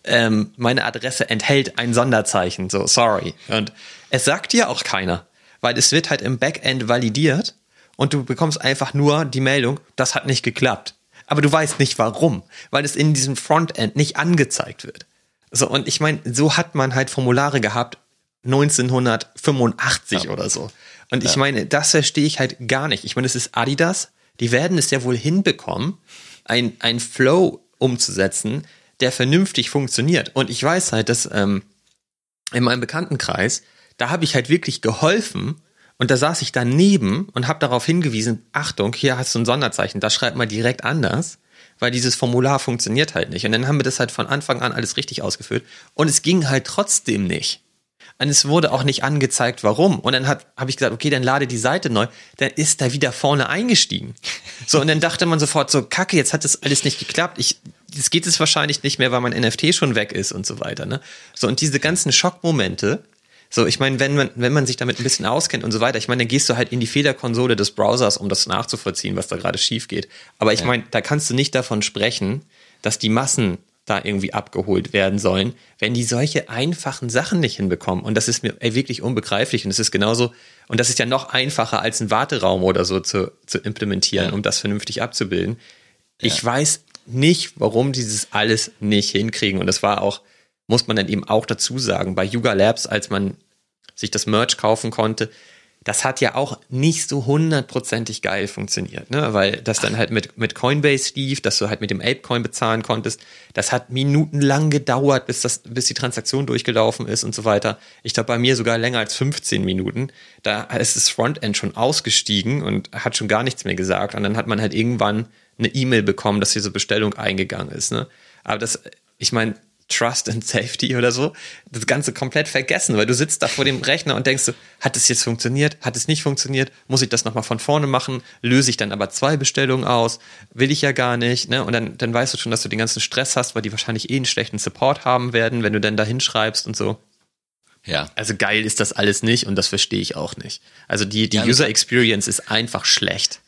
Speaker 1: ähm, meine Adresse enthält ein Sonderzeichen, so sorry. Und es sagt dir auch keiner, weil es wird halt im Backend validiert und du bekommst einfach nur die Meldung, das hat nicht geklappt. Aber du weißt nicht warum, weil es in diesem Frontend nicht angezeigt wird. So, und ich meine, so hat man halt Formulare gehabt 1985 ja. oder so. Und ja. ich meine, das verstehe ich halt gar nicht. Ich meine, es ist Adidas, die werden es ja wohl hinbekommen, ein, ein Flow umzusetzen, der vernünftig funktioniert. Und ich weiß halt, dass ähm, in meinem Bekanntenkreis, da habe ich halt wirklich geholfen Und da saß ich daneben und habe darauf hingewiesen, Achtung, hier hast du ein Sonderzeichen, da schreibt mal direkt anders, weil dieses Formular funktioniert halt nicht. Und dann haben wir das halt von Anfang an alles richtig ausgefüllt. Und es ging halt trotzdem nicht. Und es wurde auch nicht angezeigt, warum. Und dann habe ich gesagt, okay, dann lade die Seite neu. Dann ist er wieder vorne eingestiegen. So, und dann dachte man sofort so, kacke, jetzt hat das alles nicht geklappt. Ich, es geht es wahrscheinlich nicht mehr, weil mein NFT schon weg ist und so weiter. Ne? So, und diese ganzen Schockmomente, so, ich meine, wenn man, wenn man sich damit ein bisschen auskennt und so weiter, ich meine, dann gehst du halt in die Fehlerkonsole des Browsers, um das nachzuvollziehen, was da gerade schief geht. Aber ich ja. meine, da kannst du nicht davon sprechen, dass die Massen da irgendwie abgeholt werden sollen, wenn die solche einfachen Sachen nicht hinbekommen. Und das ist mir ey, wirklich unbegreiflich. Und es ist genauso, und das ist ja noch einfacher als ein Warteraum oder so zu, zu implementieren, ja. um das vernünftig abzubilden. Ja. Ich weiß nicht, warum dieses alles nicht hinkriegen. Und das war auch, muss man dann eben auch dazu sagen, bei Yuga Labs, als man sich das Merch kaufen konnte, das hat ja auch nicht so hundertprozentig geil funktioniert, ne? weil das dann halt mit, mit Coinbase lief, dass du halt mit dem Apecoin bezahlen konntest. Das hat minutenlang gedauert, bis, das, bis die Transaktion durchgelaufen ist und so weiter. Ich glaube, bei mir sogar länger als 15 Minuten. Da ist das Frontend schon ausgestiegen und hat schon gar nichts mehr gesagt. Und dann hat man halt irgendwann eine E-Mail bekommen, dass diese Bestellung eingegangen ist. Ne? Aber das, ich meine, Trust and Safety oder so, das Ganze komplett vergessen, weil du sitzt da vor dem Rechner und denkst, hat es jetzt funktioniert, hat es nicht funktioniert, muss ich das nochmal von vorne machen, löse ich dann aber zwei Bestellungen aus, will ich ja gar nicht, ne? Und dann, dann weißt du schon, dass du den ganzen Stress hast, weil die wahrscheinlich eh einen schlechten Support haben werden, wenn du dann da hinschreibst und so. Ja. Also geil ist das alles nicht und das verstehe ich auch nicht. Also die, die ja, User Experience ist einfach schlecht.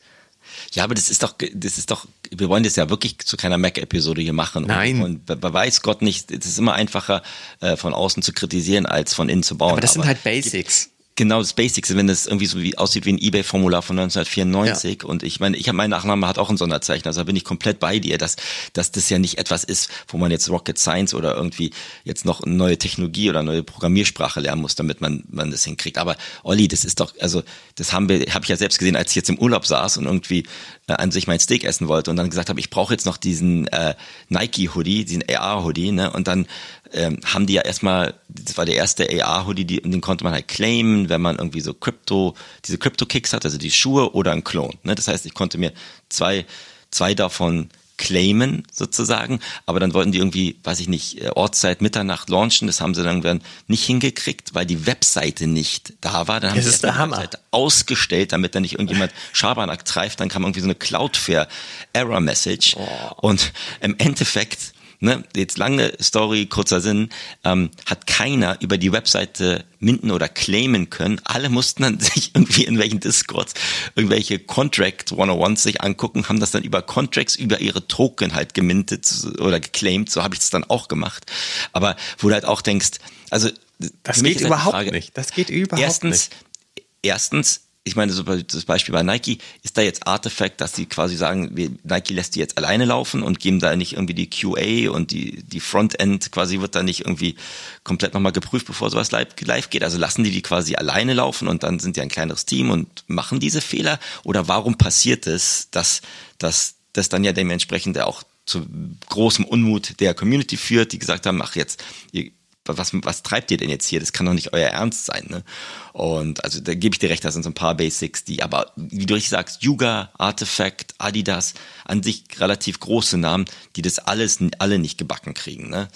Speaker 3: Ja, aber das ist doch, das ist doch, wir wollen das ja wirklich zu keiner Mac-Episode hier machen.
Speaker 1: Nein.
Speaker 3: Und, und weiß Gott nicht, es ist immer einfacher, äh, von außen zu kritisieren, als von innen zu bauen.
Speaker 1: Aber das aber sind halt Basics
Speaker 3: genau das Basics, wenn das irgendwie so wie aussieht wie ein eBay-Formular von 1994. Ja. Und ich meine, ich habe mein Nachname hat auch ein Sonderzeichen, also da bin ich komplett bei dir, dass, dass das ja nicht etwas ist, wo man jetzt Rocket Science oder irgendwie jetzt noch eine neue Technologie oder eine neue Programmiersprache lernen muss, damit man, man das hinkriegt. Aber Olli, das ist doch, also das haben wir, habe ich ja selbst gesehen, als ich jetzt im Urlaub saß und irgendwie äh, an sich mein Steak essen wollte und dann gesagt habe, ich brauche jetzt noch diesen äh, Nike-Hoodie, diesen AR-Hoodie, ne? Und dann ähm, haben die ja erstmal, das war der erste AR-Hoodie, den konnte man halt claimen, wenn man irgendwie so Crypto, diese Crypto-Kicks hat, also die Schuhe oder ein Clone. Ne? Das heißt, ich konnte mir zwei, zwei davon claimen sozusagen, aber dann wollten die irgendwie, weiß ich nicht, äh, Ortszeit Mitternacht launchen, das haben sie dann irgendwann nicht hingekriegt, weil die Webseite nicht da war. Dann haben
Speaker 1: das
Speaker 3: sie
Speaker 1: die Webseite
Speaker 3: ausgestellt, damit da nicht irgendjemand Schabernack greift, dann kam irgendwie so eine Cloudflare Error Message oh. und im Endeffekt ne, jetzt lange Story, kurzer Sinn, ähm, hat keiner über die Webseite minden oder claimen können. Alle mussten dann sich irgendwie in welchen Discords irgendwelche Contract 101 sich angucken, haben das dann über Contracts, über ihre Token halt gemintet oder geclaimed. So habe ich es dann auch gemacht. Aber wo du halt auch denkst, also
Speaker 1: das geht halt überhaupt Frage, nicht. Das geht überhaupt
Speaker 3: erstens,
Speaker 1: nicht.
Speaker 3: Erstens, ich meine, das Beispiel bei Nike, ist da jetzt Artifact, dass sie quasi sagen, Nike lässt die jetzt alleine laufen und geben da nicht irgendwie die QA und die, die Frontend quasi wird da nicht irgendwie komplett nochmal geprüft, bevor sowas live, live geht. Also lassen die die quasi alleine laufen und dann sind die ein kleineres Team und machen diese Fehler? Oder warum passiert es, dass, dass das dann ja dementsprechend auch zu großem Unmut der Community führt, die gesagt haben, ach jetzt, ihr, was, was treibt ihr denn jetzt hier? Das kann doch nicht euer Ernst sein. Ne? Und also da gebe ich dir recht, das sind so ein paar Basics, die aber, wie du richtig sagst, Yuga, Artifact, Adidas, an sich relativ große Namen, die das alles alle nicht gebacken kriegen. Ne?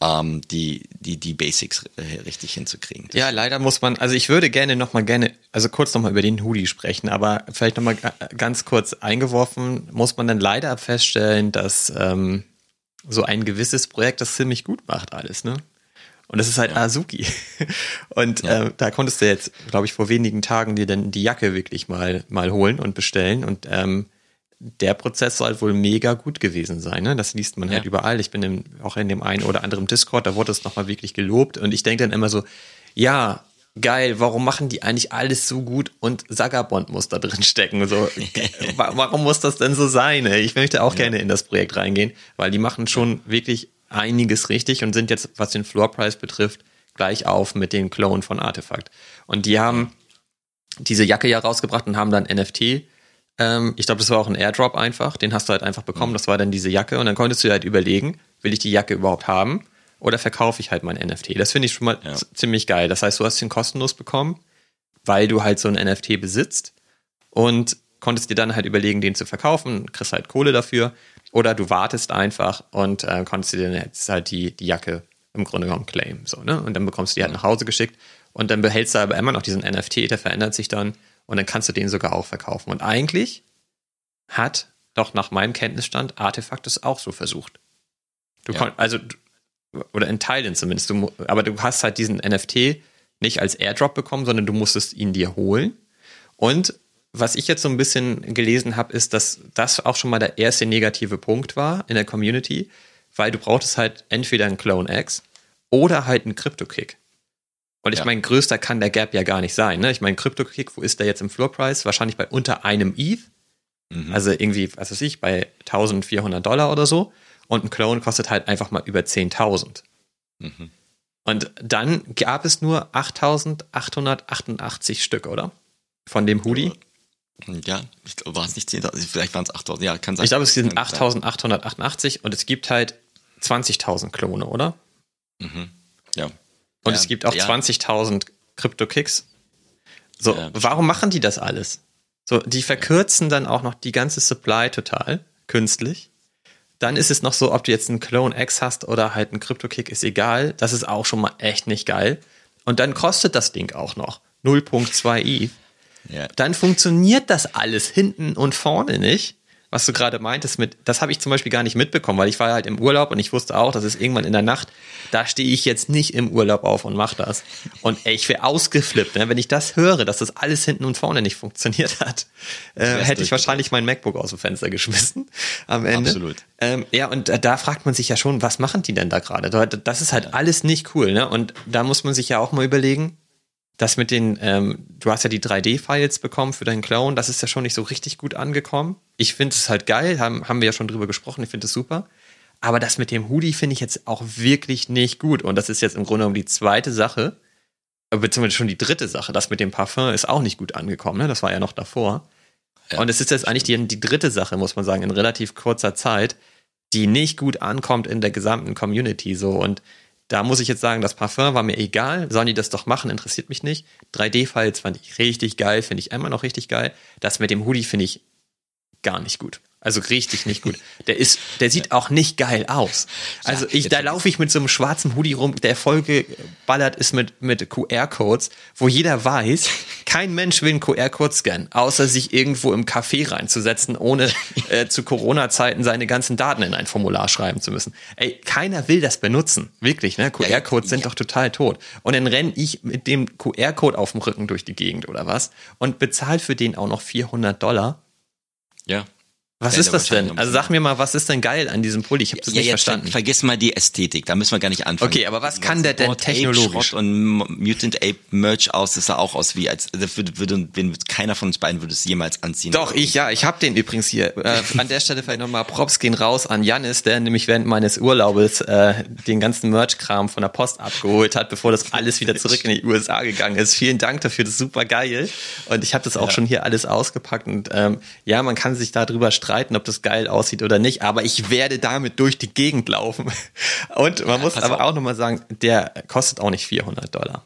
Speaker 3: ähm, die, die, die Basics äh, richtig hinzukriegen.
Speaker 1: Ja, leider muss man, also ich würde gerne nochmal gerne, also kurz nochmal über den Hoodie sprechen, aber vielleicht nochmal ganz kurz eingeworfen, muss man dann leider feststellen, dass ähm, so ein gewisses Projekt das ziemlich gut macht alles, ne? Und das ist halt ja. Azuki. Und ja. äh, da konntest du jetzt, glaube ich, vor wenigen Tagen dir dann die Jacke wirklich mal, mal holen und bestellen. Und ähm, der Prozess soll wohl mega gut gewesen sein. Ne? Das liest man halt ja. halt überall. Ich bin im, auch in dem einen oder anderen Discord, da wurde es nochmal wirklich gelobt. Und ich denke dann immer so, ja, geil, warum machen die eigentlich alles so gut und Sagabond muss da drin stecken? So, warum muss das denn so sein? Ey? Ich möchte auch ja. gerne in das Projekt reingehen, weil die machen schon wirklich einiges richtig und sind jetzt, was den Floorpreis betrifft, gleich auf mit den Clone von Artefakt. Und die haben diese Jacke ja rausgebracht und haben dann NFT. Ähm, ich glaube, das war auch ein Airdrop einfach. Den hast du halt einfach bekommen. Das war dann diese Jacke. Und dann konntest du halt überlegen, will ich die Jacke überhaupt haben oder verkaufe ich halt mein NFT? Das finde ich schon mal ja. ziemlich geil. Das heißt, du hast den kostenlos bekommen. weil du halt so ein NFT besitzt und konntest dir dann halt überlegen, den zu verkaufen, kriegst halt Kohle dafür oder du wartest einfach und äh, konntest dir dann jetzt halt die, die Jacke im Grunde genommen claimen. So, ne? Und dann bekommst du die halt nach Hause geschickt und dann behältst du aber immer noch diesen NFT, der verändert sich dann und dann kannst du den sogar auch verkaufen. Und eigentlich hat doch nach meinem Kenntnisstand Artefakt es auch so versucht. Du ja. also, oder in Teilen zumindest, du, aber du hast halt diesen NFT nicht als Airdrop bekommen, sondern du musstest ihn dir holen. Und was ich jetzt so ein bisschen gelesen habe, ist, dass das auch schon mal der erste negative Punkt war in der Community, weil du brauchtest halt entweder einen Clone X oder halt einen Crypto-Kick. Und ich ja. meine, größter kann der Gap ja gar nicht sein. Ne? Ich meine, Crypto-Kick, wo ist der jetzt im Floor-Price? Wahrscheinlich bei unter einem ETH. Mhm. Also irgendwie, was weiß ich, bei 1400 Dollar oder so. Und ein Clone kostet halt einfach mal über 10.000. Mhm. Und dann gab es nur 8.888 Stück, oder? Von dem Hoodie.
Speaker 3: Ja, war es nicht 10.000, vielleicht waren es 8.000, ja, kann sein.
Speaker 1: Ich glaube, es sind 8.888 und es gibt halt 20.000 Klone, oder?
Speaker 3: Mhm. Ja.
Speaker 1: Und ja, es gibt auch ja. 20.000 Crypto-Kicks. So, ja, warum machen die das alles? So, die verkürzen dann auch noch die ganze Supply total, künstlich. Dann ist es noch so, ob du jetzt einen Clone X hast oder halt einen Crypto-Kick, ist egal. Das ist auch schon mal echt nicht geil. Und dann kostet das Ding auch noch 0.2 i. Ja. Dann funktioniert das alles hinten und vorne nicht was du gerade meintest mit, das habe ich zum Beispiel gar nicht mitbekommen, weil ich war halt im Urlaub und ich wusste auch, dass es irgendwann in der Nacht, da stehe ich jetzt nicht im Urlaub auf und mache das. Und ey, ich wäre ausgeflippt, ne? wenn ich das höre, dass das alles hinten und vorne nicht funktioniert hat, äh, hätte ich wahrscheinlich mein MacBook aus dem Fenster geschmissen am Ende. Absolut. Ähm, ja, und da fragt man sich ja schon, was machen die denn da gerade? Das ist halt alles nicht cool, ne? Und da muss man sich ja auch mal überlegen, das mit den, ähm, du hast ja die 3D-Files bekommen für deinen Clone, das ist ja schon nicht so richtig gut angekommen. Ich finde es halt geil, haben, haben wir ja schon drüber gesprochen, ich finde es super. Aber das mit dem Hoodie finde ich jetzt auch wirklich nicht gut. Und das ist jetzt im Grunde genommen die zweite Sache, äh, beziehungsweise schon die dritte Sache. Das mit dem Parfum ist auch nicht gut angekommen, ne? Das war ja noch davor. Ja, und es ist jetzt eigentlich die, die dritte Sache, muss man sagen, in relativ kurzer Zeit, die nicht gut ankommt in der gesamten Community. So. Und da muss ich jetzt sagen, das Parfum war mir egal. Sollen die das doch machen? Interessiert mich nicht. 3D-Files fand ich richtig geil, finde ich immer noch richtig geil. Das mit dem Hoodie finde ich gar nicht gut. Also richtig nicht gut. Der ist, der sieht auch nicht geil aus. Also ich, da laufe ich mit so einem schwarzen Hoodie rum, der vollgeballert ist mit, mit QR-Codes, wo jeder weiß, kein Mensch will einen QR-Code scannen, außer sich irgendwo im Café reinzusetzen, ohne äh, zu Corona-Zeiten seine ganzen Daten in ein Formular schreiben zu müssen. Ey, keiner will das benutzen. Wirklich, ne? QR-Codes sind doch total tot. Und dann renne ich mit dem QR-Code auf dem Rücken durch die Gegend oder was und bezahle für den auch noch 400 Dollar.
Speaker 3: Ja.
Speaker 1: Was ist das denn? Also sag mir mal, was ist denn geil an diesem Pulli? Ich habe das ja, nicht verstanden.
Speaker 3: Vergiss mal die Ästhetik, da müssen wir gar nicht anfangen.
Speaker 1: Okay, aber was kann der denn technologisch?
Speaker 3: Ape und Mutant Ape Merch aus, das sah auch aus wie als würde, würde, würde keiner von uns beiden würde es jemals anziehen.
Speaker 1: Doch, ich ja, ich habe den übrigens hier. Äh, an der Stelle vielleicht nochmal Props gehen raus an Janis, der nämlich während meines Urlaubes äh, den ganzen Merch-Kram von der Post abgeholt hat, bevor das alles wieder zurück in die USA gegangen ist. Vielen Dank dafür, das ist super geil. Und ich habe das auch ja. schon hier alles ausgepackt und ähm, ja, man kann sich darüber streiten, ob das geil aussieht oder nicht, aber ich werde damit durch die Gegend laufen. Und man ja, muss aber auch nochmal sagen, der kostet auch nicht 400 Dollar.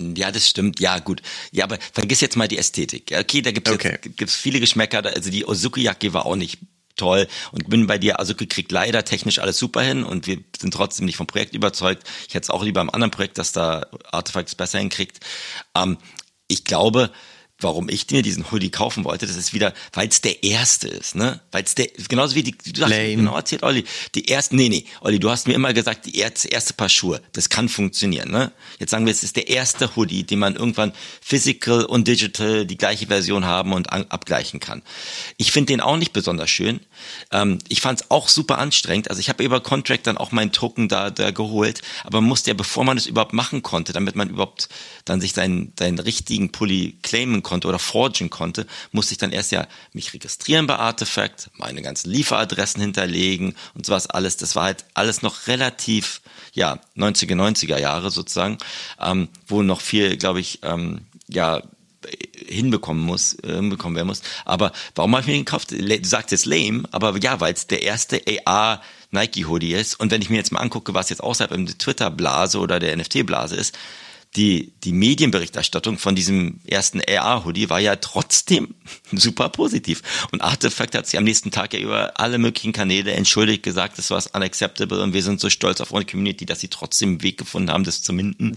Speaker 3: Ja, das stimmt. Ja, gut. Ja, aber vergiss jetzt mal die Ästhetik. Okay, da gibt es okay. gibt's viele Geschmäcker. Also die Ozuki-Jacke war auch nicht toll und bin bei dir, Azuki kriegt leider technisch alles super hin und wir sind trotzdem nicht vom Projekt überzeugt. Ich hätte es auch lieber im anderen Projekt, dass da Artifacts besser hinkriegt. Ähm, ich glaube, warum ich mir diesen Hoodie kaufen wollte, das ist wieder, weil es der erste ist, ne? Weil es der, genauso wie die, du hast Lame. genau erzählt, Olli, die erste, nee, nee, Olli, du hast mir immer gesagt, die erste, erste Paar Schuhe, das kann funktionieren, ne? Jetzt sagen wir, es ist der erste Hoodie, den man irgendwann physical und digital die gleiche Version haben und an, abgleichen kann. Ich finde den auch nicht besonders schön. Ähm, ich fand es auch super anstrengend. Also ich habe über Contract dann auch meinen Token da, da geholt, aber man musste ja, bevor man es überhaupt machen konnte, damit man überhaupt dann sich seinen, seinen richtigen Pulli claimen konnte oder forgen konnte, musste ich dann erst ja mich registrieren bei Artifact, meine ganzen Lieferadressen hinterlegen und sowas alles. Das war halt alles noch relativ, ja, 90er, 90er Jahre sozusagen, ähm, wo noch viel, glaube ich, ähm, ja, hinbekommen muss, äh, hinbekommen werden muss. Aber warum habe ich mir den gekauft? Du sagst jetzt lame, aber ja, weil es der erste AR Nike Hoodie ist. Und wenn ich mir jetzt mal angucke, was jetzt außerhalb der Twitter Blase oder der NFT Blase ist, die, die Medienberichterstattung von diesem ersten AR-Hoodie war ja trotzdem super positiv. Und Artifact hat sich am nächsten Tag ja über alle möglichen Kanäle entschuldigt, gesagt, das war unacceptable und wir sind so stolz auf unsere Community, dass sie trotzdem einen Weg gefunden haben, das zu minden.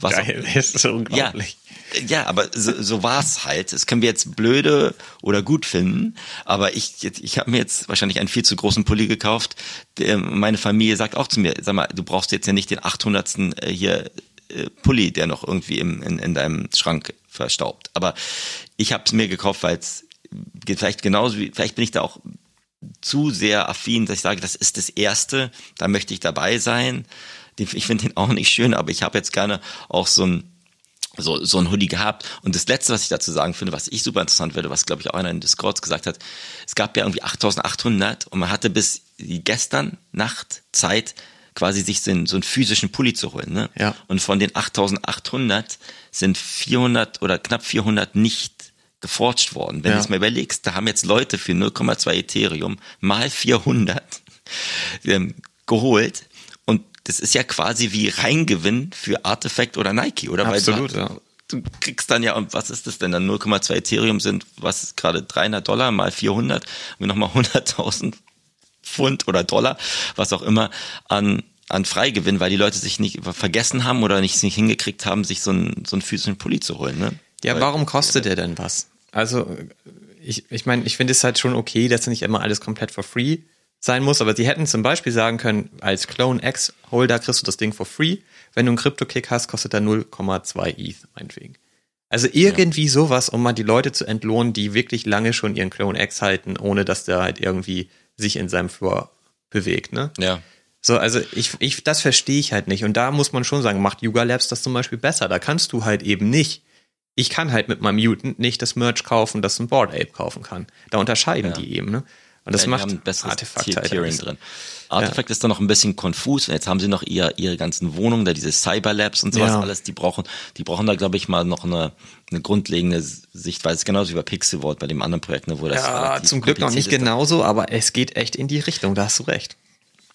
Speaker 1: Was Geil, auch, ist so unglaublich.
Speaker 3: Ja, ja, aber so, so war es halt. Das können wir jetzt blöde oder gut finden. Aber ich, ich habe mir jetzt wahrscheinlich einen viel zu großen Pulli gekauft. Meine Familie sagt auch zu mir, sag mal, du brauchst jetzt ja nicht den 800. Äh, hier äh, Pulli, der noch irgendwie im, in, in deinem Schrank verstaubt. Aber ich habe es mir gekauft, weil es vielleicht genauso wie, vielleicht bin ich da auch zu sehr affin, dass ich sage, das ist das Erste, da möchte ich dabei sein. Ich finde den auch nicht schön, aber ich habe jetzt gerne auch so ein so, so ein Hoodie gehabt. Und das Letzte, was ich dazu sagen finde, was ich super interessant finde, was glaube ich auch einer in Discord gesagt hat, es gab ja irgendwie 8800 und man hatte bis gestern Nacht Zeit, quasi sich so einen, so einen physischen Pulli zu holen. Ne?
Speaker 1: Ja.
Speaker 3: Und von den 8800 sind 400 oder knapp 400 nicht geforcht worden. Wenn ja. du es mal überlegst, da haben jetzt Leute für 0,2 Ethereum mal 400 ähm, geholt. Und das ist ja quasi wie Reingewinn für Artifact oder Nike, oder?
Speaker 1: Absolut,
Speaker 3: du, ja. Du kriegst dann ja, und was ist das denn dann? 0,2 Ethereum sind, was gerade 300 Dollar mal 400, und nochmal 100.000 Pfund oder Dollar, was auch immer, an an Freigewinn, weil die Leute sich nicht vergessen haben oder nicht, nicht hingekriegt haben, sich so einen, so einen physischen Pulli zu holen. Ne?
Speaker 1: Ja, weil, warum kostet ja, der denn was? Also, ich, ich meine, ich finde es halt schon okay, dass nicht immer alles komplett for free sein muss, aber sie hätten zum Beispiel sagen können, als Clone X Holder kriegst du das Ding for free. Wenn du einen Crypto-Kick hast, kostet er 0,2 ETH, meinetwegen. Also irgendwie ja. sowas, um mal die Leute zu entlohnen, die wirklich lange schon ihren Clone X halten, ohne dass der halt irgendwie sich in seinem Floor bewegt, ne?
Speaker 3: Ja.
Speaker 1: So, also ich, ich, das verstehe ich halt nicht. Und da muss man schon sagen, macht Yuga Labs das zum Beispiel besser. Da kannst du halt eben nicht. Ich kann halt mit meinem Mutant nicht das Merch kaufen, das ein Board Ape kaufen kann. Da unterscheiden ja. die eben, ne? Und das ja, macht
Speaker 3: ein Artefakt halt drin. Artifact ja. ist da noch ein bisschen konfus. Jetzt haben sie noch ihr, ihre ganzen Wohnungen, da diese Cyberlabs und sowas ja. alles. Die brauchen, die brauchen da, glaube ich, mal noch eine, eine grundlegende Sichtweise. Genauso wie bei Pixelwort, bei dem anderen Projekt, ne, wo das
Speaker 1: Ja, zum Glück noch nicht genauso, aber es geht echt in die Richtung. Da hast du recht.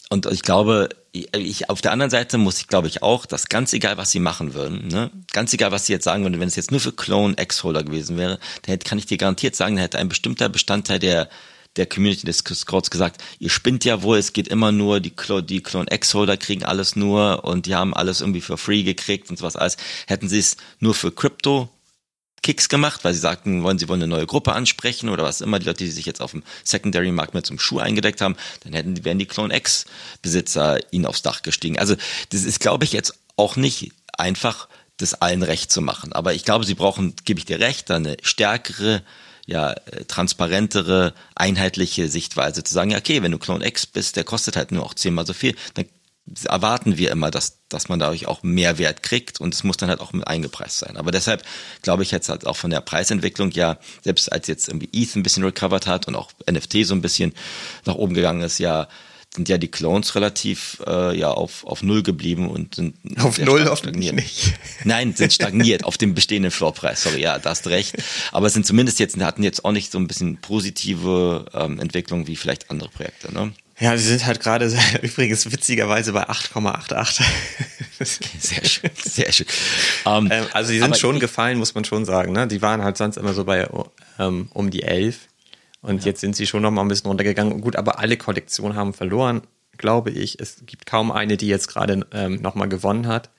Speaker 3: Und ich glaube, ich, auf der anderen Seite muss ich, glaube ich, auch, dass ganz egal, was sie machen würden, ne, ganz egal, was sie jetzt sagen würden, wenn es jetzt nur für Clone X-Holder gewesen wäre, dann hätte, kann ich dir garantiert sagen, dann hätte ein bestimmter Bestandteil der der Community des Discords gesagt, ihr spinnt ja wohl, es geht immer nur, die, Clone, die Clone X-Holder kriegen alles nur und die haben alles irgendwie für free gekriegt und sowas alles. Hätten sie es nur für Crypto Kicks gemacht, weil sie sagten, wollen sie wollen eine neue Gruppe ansprechen oder was immer, die Leute, die sich jetzt auf dem Secondary Markt mit zum Schuh eingedeckt haben, dann hätten, wären die Clone X Besitzer ihnen aufs Dach gestiegen. Also, das ist, glaube ich, jetzt auch nicht einfach, das allen recht zu machen. Aber ich glaube, sie brauchen, gebe ich dir recht, eine stärkere ja, äh, transparentere, einheitliche Sichtweise zu sagen, ja, okay, wenn du Clone X bist, der kostet halt nur auch zehnmal so viel, dann erwarten wir immer, dass, dass man dadurch auch mehr Wert kriegt und es muss dann halt auch mit eingepreist sein. Aber deshalb glaube ich jetzt halt auch von der Preisentwicklung ja, selbst als jetzt irgendwie ETH ein bisschen recovered hat und auch NFT so ein bisschen nach oben gegangen ist, ja, sind ja die Clones relativ äh, ja auf, auf null geblieben und sind
Speaker 1: auf null hoffentlich nicht.
Speaker 3: Nein, sind stagniert auf dem bestehenden Floorpreis. Sorry, ja, da hast recht. Aber sind zumindest jetzt hatten jetzt auch nicht so ein bisschen positive ähm, Entwicklung wie vielleicht andere Projekte. Ne?
Speaker 1: Ja, sie sind halt gerade übrigens witzigerweise bei 8,88.
Speaker 3: sehr schön, sehr schön.
Speaker 1: Um, ähm, also die sind schon gefallen, muss man schon sagen. Ne? Die waren halt sonst immer so bei ähm, um die 11. Und ja. jetzt sind sie schon noch mal ein bisschen runtergegangen. Gut, aber alle Kollektionen haben verloren, glaube ich. Es gibt kaum eine, die jetzt gerade ähm, noch mal gewonnen hat.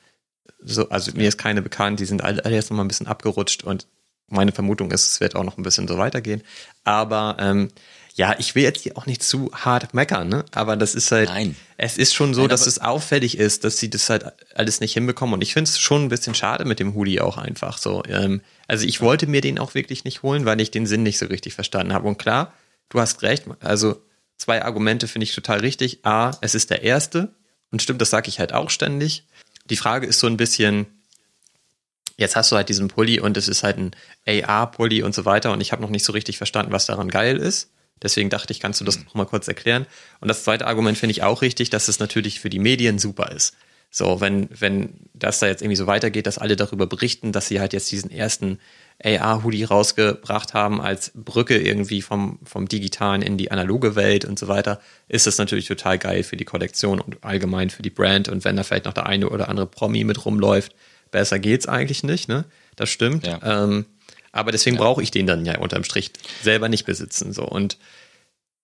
Speaker 1: So, also mir ist keine bekannt. Die sind alle, alle jetzt noch mal ein bisschen abgerutscht und meine Vermutung ist, es wird auch noch ein bisschen so weitergehen. Aber ähm, ja, ich will jetzt hier auch nicht zu hart meckern, ne? Aber das ist halt,
Speaker 3: Nein.
Speaker 1: es ist schon so, Nein, dass es auffällig ist, dass sie das halt alles nicht hinbekommen. Und ich finde es schon ein bisschen schade mit dem Hoodie auch einfach so. Ähm, also ich wollte mir den auch wirklich nicht holen, weil ich den Sinn nicht so richtig verstanden habe. Und klar, du hast recht. Also zwei Argumente finde ich total richtig. A, es ist der erste. Und stimmt, das sage ich halt auch ständig. Die Frage ist so ein bisschen, jetzt hast du halt diesen Pulli und es ist halt ein AR-Pulli und so weiter. Und ich habe noch nicht so richtig verstanden, was daran geil ist. Deswegen dachte ich, kannst du das noch mal kurz erklären. Und das zweite Argument finde ich auch richtig, dass es natürlich für die Medien super ist. So, wenn, wenn das da jetzt irgendwie so weitergeht, dass alle darüber berichten, dass sie halt jetzt diesen ersten AR-Hoodie rausgebracht haben als Brücke irgendwie vom, vom digitalen in die analoge Welt und so weiter, ist das natürlich total geil für die Kollektion und allgemein für die Brand. Und wenn da vielleicht noch der eine oder andere Promi mit rumläuft, besser geht's eigentlich nicht, ne? Das stimmt.
Speaker 3: Ja.
Speaker 1: Ähm, aber deswegen brauche ich den dann ja unterm Strich selber nicht besitzen. So und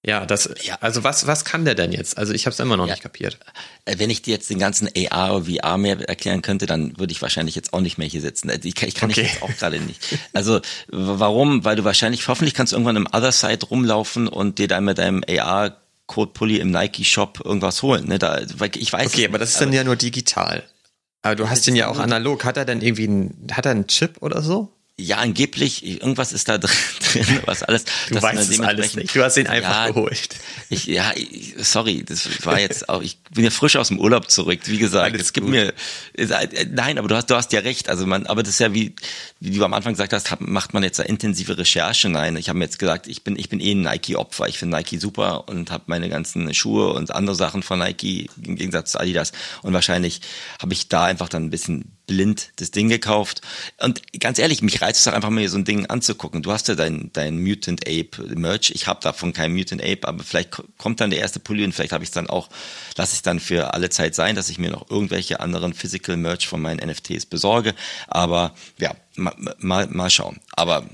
Speaker 1: ja, das,
Speaker 3: Ja.
Speaker 1: also was, was kann der denn jetzt? Also ich habe es immer noch
Speaker 3: Ja.
Speaker 1: nicht kapiert.
Speaker 3: Äh, Wenn ich dir jetzt den ganzen AR oder VR mehr erklären könnte, dann würde ich wahrscheinlich jetzt auch nicht mehr hier sitzen. Äh, Ich kann, ich kann
Speaker 1: Okay.
Speaker 3: ich jetzt auch gerade nicht. Also warum? Weil du wahrscheinlich, hoffentlich kannst du irgendwann im Other Side rumlaufen und dir dann mit deinem AR Code Pulli im Nike Shop irgendwas holen. Ne? Da, ich weiß
Speaker 1: Okay,
Speaker 3: es
Speaker 1: aber das
Speaker 3: nicht,
Speaker 1: ist dann ja nur digital. Aber du hast den ja auch analog. Hat er denn irgendwie einen, hat er einen Chip oder so?
Speaker 3: Ja, angeblich, irgendwas ist da drin, was alles.
Speaker 1: Du weißt es alles nicht. Du hast ihn einfach
Speaker 3: ja,
Speaker 1: geholt.
Speaker 3: Ich, ja, ich, sorry, das war jetzt auch, ich bin ja frisch aus dem Urlaub zurück, wie gesagt.
Speaker 1: Alles
Speaker 3: es gibt
Speaker 1: gut.
Speaker 3: mir, äh, nein, aber du hast, du hast ja recht. Also man, aber das ist ja wie, wie du am Anfang gesagt hast, hab, macht man jetzt da intensive Recherche? Nein, ich habe mir jetzt gesagt, ich bin, ich bin eh ein Nike-Opfer. Ich finde Nike super und habe meine ganzen Schuhe und andere Sachen von Nike im Gegensatz zu Adidas. Und wahrscheinlich habe ich da einfach dann ein bisschen blind das Ding gekauft. Und ganz ehrlich, mich reizt es doch einfach mal so ein Ding anzugucken. Du hast ja dein, dein Mutant Ape Merch. Ich habe davon kein Mutant Ape, aber vielleicht ko- kommt dann der erste Pulli und vielleicht habe ich es dann auch, lasse ich dann für alle Zeit sein, dass ich mir noch irgendwelche anderen Physical Merch von meinen NFTs besorge. Aber ja, mal, mal, mal schauen. Aber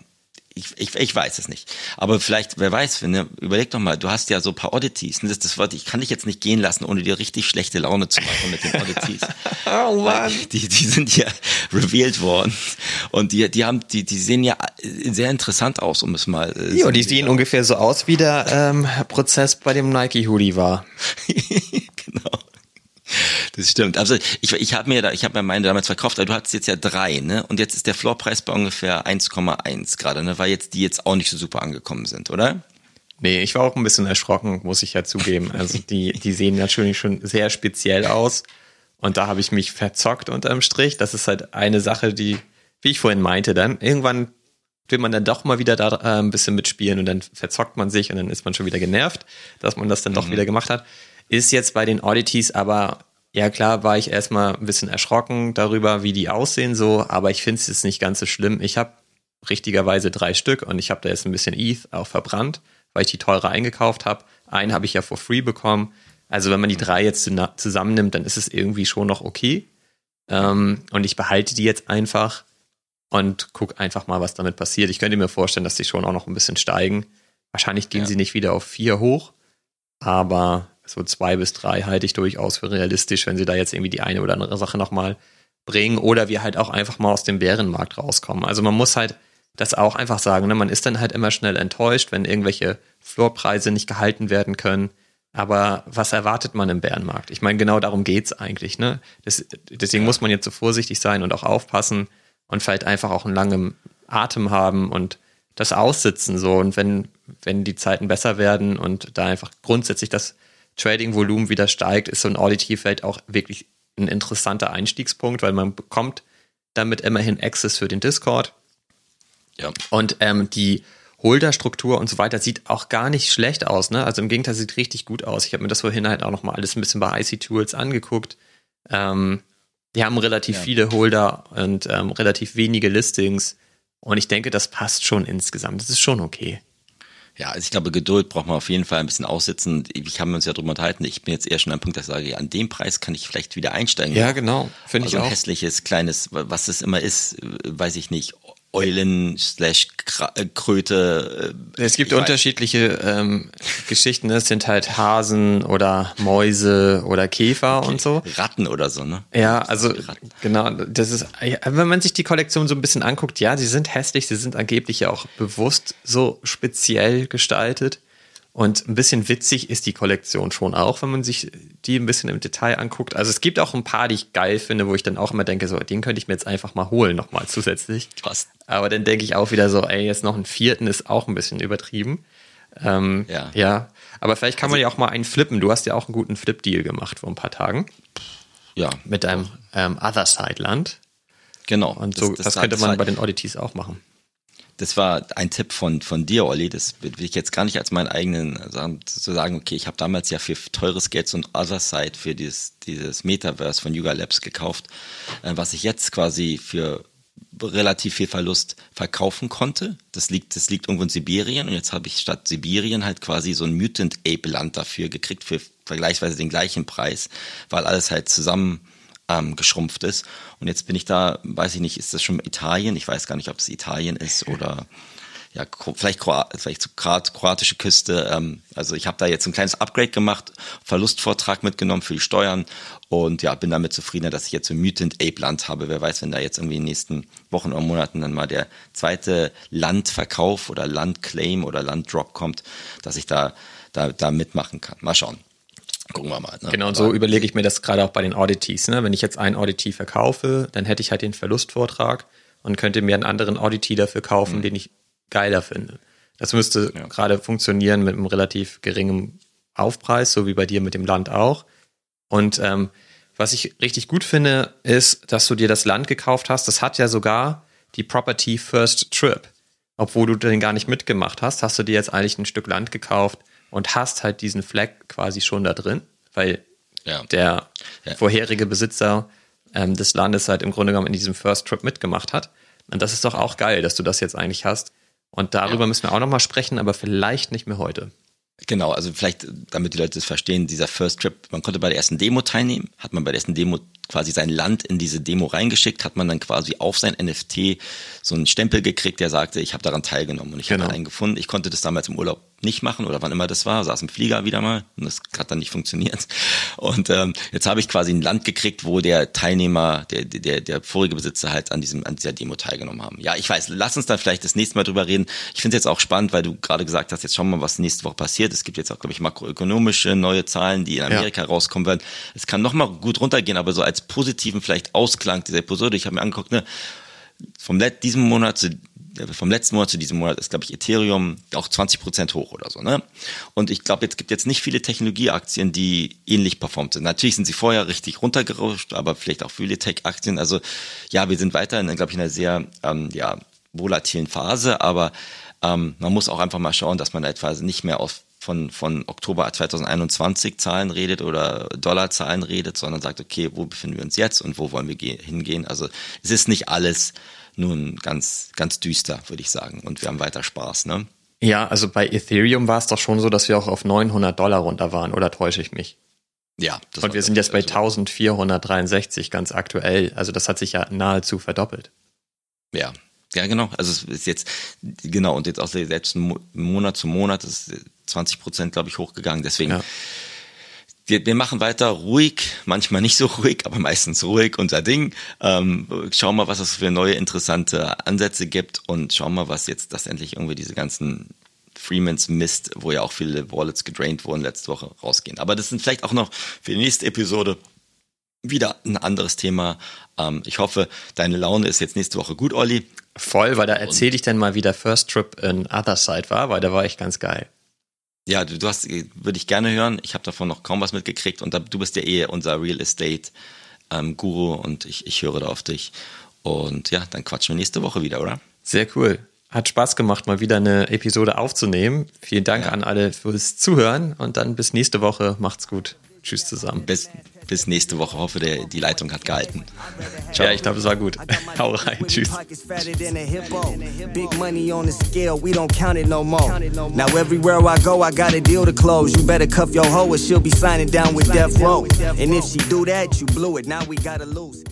Speaker 3: ich, ich, ich weiß es nicht. Aber vielleicht, wer weiß, ne, überleg doch mal, du hast ja so ein paar Oddities. Und das, das Wort, ich kann dich jetzt nicht gehen lassen, ohne dir richtig schlechte Laune zu machen mit den Oddities.
Speaker 1: Oh Mann.
Speaker 3: Die, die sind ja revealed worden. Und die, die haben, die, die sehen ja sehr interessant aus, um es mal. äh,
Speaker 1: Ja, die sehen ungefähr so aus, wie der ähm, Prozess bei dem Nike-Hoodie war.
Speaker 3: genau. Das stimmt. Also ich, ich habe mir da, ich habe mir meine damals verkauft, aber du hattest jetzt ja drei, ne? Und jetzt ist der Floorpreis bei ungefähr 1,1 gerade, ne? Weil jetzt die jetzt auch nicht so super angekommen sind, oder?
Speaker 1: Nee, ich war auch ein bisschen erschrocken, muss ich ja zugeben. Also die, die sehen natürlich schon sehr speziell aus. Und da habe ich mich verzockt unterm Strich. Das ist halt eine Sache, die, wie ich vorhin meinte, dann irgendwann will man dann doch mal wieder da äh, ein bisschen mitspielen und dann verzockt man sich und dann ist man schon wieder genervt, dass man das dann doch wieder gemacht hat. Ist jetzt bei den Oddities aber, ja klar, war ich erstmal ein bisschen erschrocken darüber, wie die aussehen so, aber ich finde es jetzt nicht ganz so schlimm. Ich habe richtigerweise drei Stück und ich habe da jetzt ein bisschen ETH auch verbrannt, weil ich die teurer eingekauft habe. Einen habe ich ja for free bekommen. Also wenn man die drei jetzt zusammennimmt, dann ist es irgendwie schon noch okay. Ähm, und ich behalte die jetzt einfach und guck einfach mal, was damit passiert. Ich könnte mir vorstellen, dass die schon auch noch ein bisschen steigen. Wahrscheinlich gehen
Speaker 3: Ja.
Speaker 1: sie nicht wieder auf vier hoch, aber so zwei bis drei halte ich durchaus für realistisch, wenn sie da jetzt irgendwie die eine oder andere Sache nochmal bringen oder wir halt auch einfach mal aus dem Bärenmarkt rauskommen. Also man muss halt das auch einfach sagen, ne? man ist dann halt immer schnell enttäuscht, wenn irgendwelche Floorpreise nicht gehalten werden können. Aber was erwartet man im Bärenmarkt? Ich meine, genau darum geht's eigentlich. Ne? Das, deswegen muss man jetzt so vorsichtig sein und auch aufpassen und vielleicht einfach auch einen langen Atem haben und das aussitzen so. Und wenn, wenn die Zeiten besser werden und da einfach grundsätzlich das Trading-Volumen wieder steigt, ist so ein Audit vielleicht auch wirklich ein interessanter Einstiegspunkt, weil man bekommt damit immerhin Access für den Discord.
Speaker 3: Ja.
Speaker 1: Und ähm, die Holderstruktur und so weiter sieht auch gar nicht schlecht aus. Ne? Also im Gegenteil, sieht richtig gut aus. Ich habe mir das vorhin halt auch nochmal alles ein bisschen bei IC Tools angeguckt. Ähm, die haben relativ
Speaker 3: Ja.
Speaker 1: viele Holder und ähm, relativ wenige Listings. Und ich denke, das passt schon insgesamt. Das ist schon okay.
Speaker 3: Ja, also ich glaube, Geduld braucht man auf jeden Fall ein bisschen aussitzen. Ich habe uns ja drüber unterhalten. Ich bin jetzt eher schon am Punkt, dass ich sage, ja, an dem Preis kann ich vielleicht wieder einsteigen.
Speaker 1: genau. Finde
Speaker 3: also ein hässliches, kleines, was es immer ist, weiß ich nicht, Eulen slash äh, Kröte. äh,
Speaker 1: Es gibt unterschiedliche ähm, Geschichten. ne? Es sind halt Hasen oder Mäuse oder Käfer und so.
Speaker 3: Ratten oder so, ne?
Speaker 1: Ja, also
Speaker 3: Ratten.
Speaker 1: genau, das ist, wenn man sich die Kollektion so ein bisschen anguckt, ja, sie sind hässlich, sie sind angeblich ja auch bewusst so speziell gestaltet. Und ein bisschen witzig ist die Kollektion schon auch, wenn man sich die ein bisschen im Detail anguckt. Also es gibt auch ein paar, die ich geil finde, wo ich dann auch immer denke, so, den könnte ich mir jetzt einfach mal holen, nochmal zusätzlich.
Speaker 3: Was?
Speaker 1: Aber dann denke ich auch wieder so, ey, jetzt noch einen vierten ist auch ein bisschen übertrieben. Ähm,
Speaker 3: Ja.
Speaker 1: ja. Aber vielleicht kann man ja auch mal einen flippen. Du hast ja auch einen guten Flip-Deal gemacht vor ein paar Tagen
Speaker 3: Ja,
Speaker 1: mit deinem ähm, Other Side Land.
Speaker 3: genau.
Speaker 1: Und so, das,
Speaker 3: war-
Speaker 1: könnte man bei den Oddities auch machen.
Speaker 3: Das war ein Tipp von, von dir, Olli. Das will ich jetzt gar nicht als meinen eigenen sagen, zu sagen, okay, ich habe damals ja für teures Geld so ein Other Side für dieses, dieses Metaverse von Yuga Labs gekauft, äh, was ich jetzt quasi für relativ viel Verlust verkaufen konnte. Das liegt, das liegt irgendwo in Sibirien und jetzt habe ich statt Sibirien halt quasi so ein Mutant Ape Land dafür gekriegt für vergleichsweise den gleichen Preis, weil alles halt zusammen ähm, geschrumpft ist. Und jetzt bin ich da, weiß ich nicht, ist das schon Italien? Ich weiß gar nicht, ob es Italien ist oder ja, vielleicht, Kroat, vielleicht kroatische Küste. Ähm, also ich habe da jetzt ein kleines Upgrade gemacht, Verlustvortrag mitgenommen für die Steuern und ja, bin damit zufriedener, dass ich jetzt so Mutant Ape Land habe. Wer weiß, wenn da jetzt irgendwie in den nächsten Wochen oder Monaten dann mal der zweite Landverkauf oder Landclaim oder Landdrop kommt, dass ich da, da, da mitmachen kann. Mal schauen. Gucken wir mal.
Speaker 1: Ne? Genau, und so Aber überlege ich mir das gerade auch bei den Auditees. Ne? Wenn ich jetzt ein Auditee verkaufe, dann hätte ich halt den Verlustvortrag und könnte mir einen anderen Auditee dafür kaufen, mhm. den ich geiler finde. Das müsste ja. gerade funktionieren mit einem relativ geringen Aufpreis, so wie bei dir mit dem Land auch. Und ähm, was ich richtig gut finde, ist, dass du dir das Land gekauft hast. Das hat ja sogar die Property First Trip. Obwohl du den gar nicht mitgemacht hast, hast du dir jetzt eigentlich ein Stück Land gekauft und hast halt diesen Flag quasi schon da drin, weil ja. der ja. vorherige Besitzer ähm, des Landes halt im Grunde genommen in diesem First Trip mitgemacht hat. Und das ist doch auch geil, dass du das jetzt eigentlich hast. Und darüber ja. müssen wir auch nochmal sprechen, aber vielleicht nicht mehr heute.
Speaker 3: Genau, also vielleicht, damit die Leute es verstehen, dieser First Trip, man konnte bei der ersten Demo teilnehmen, hat man bei der ersten Demo quasi sein Land in diese Demo reingeschickt, hat man dann quasi auf sein NFT so einen Stempel gekriegt, der sagte, ich habe daran teilgenommen und ich genau. habe einen gefunden. Ich konnte das damals im Urlaub nicht machen oder wann immer das war, saß im Flieger wieder mal und das hat dann nicht funktioniert. Und ähm, jetzt habe ich quasi ein Land gekriegt, wo der Teilnehmer, der, der, der vorige Besitzer halt an diesem an dieser Demo teilgenommen haben. Ja, ich weiß, lass uns dann vielleicht das nächste Mal drüber reden. Ich finde es jetzt auch spannend, weil du gerade gesagt hast, jetzt schauen wir mal, was nächste Woche passiert. Es gibt jetzt auch, glaube ich, makroökonomische neue Zahlen, die in Amerika ja. rauskommen werden. Es kann nochmal gut runtergehen, aber so als positiven vielleicht Ausklang dieser Episode, ich habe mir angeguckt, ne, vom Let diesem Monat zu vom letzten Monat zu diesem Monat ist, glaube ich, Ethereum auch 20 Prozent hoch oder so. Ne? Und ich glaube, jetzt gibt jetzt nicht viele Technologieaktien, die ähnlich performt sind. Natürlich sind sie vorher richtig runtergerutscht, aber vielleicht auch viele Tech-Aktien. Also ja, wir sind weiterhin, glaube ich, in einer sehr ähm, ja, volatilen Phase, aber ähm, man muss auch einfach mal schauen, dass man etwa nicht mehr auf von, von Oktober 2021 Zahlen redet oder Dollarzahlen redet, sondern sagt, okay, wo befinden wir uns jetzt und wo wollen wir hingehen? Also es ist nicht alles nun ganz, ganz düster, würde ich sagen. Und wir haben weiter Spaß, ne?
Speaker 1: Ja, also bei Ethereum war es doch schon so, dass wir auch auf 900 Dollar runter waren, oder täusche ich mich?
Speaker 3: Ja.
Speaker 1: Und wir sind jetzt bei 1463 ganz aktuell. Also das hat sich ja nahezu verdoppelt.
Speaker 3: Ja, ja, genau. Also es ist jetzt, genau, und jetzt auch selbst Monat zu Monat ist 20 Prozent, glaube ich, hochgegangen. Deswegen ja wir, wir machen weiter ruhig, manchmal nicht so ruhig, aber meistens ruhig unser Ding. Ähm, schauen mal, was es für neue interessante Ansätze gibt und schauen mal, was jetzt das endlich irgendwie diese ganzen Freemans Mist, wo ja auch viele Wallets gedraint wurden letzte Woche rausgehen. Aber das sind vielleicht auch noch für die nächste Episode wieder ein anderes Thema. Ähm, ich hoffe, deine Laune ist jetzt nächste Woche gut, Olli.
Speaker 1: Voll, weil da erzähle ich dann mal, wie der First Trip in Other Side war, weil da war ich ganz geil.
Speaker 3: Ja, du, du hast, würde ich gerne hören. Ich habe davon noch kaum was mitgekriegt und da, du bist ja eh unser Real Estate ähm, Guru und ich, ich höre da auf dich. Und ja, dann quatschen wir nächste Woche wieder, oder?
Speaker 1: Sehr cool. Hat Spaß gemacht, mal wieder eine Episode aufzunehmen. Vielen Dank ja. an alle fürs Zuhören und dann bis nächste Woche. Macht's gut. Tschüss zusammen.
Speaker 3: Bis, bis nächste Woche. Hoffe, der, die Leitung hat gehalten.
Speaker 1: Ciao. Ja, ich glaube, es war gut. Hau rein. Tschüss. Big money on the scale, we don't count it no more. Now everywhere I go, I got a deal to close. You better cuff your hoe or she'll be signing down with death row. And if she do that, you blew it. Now we gotta lose.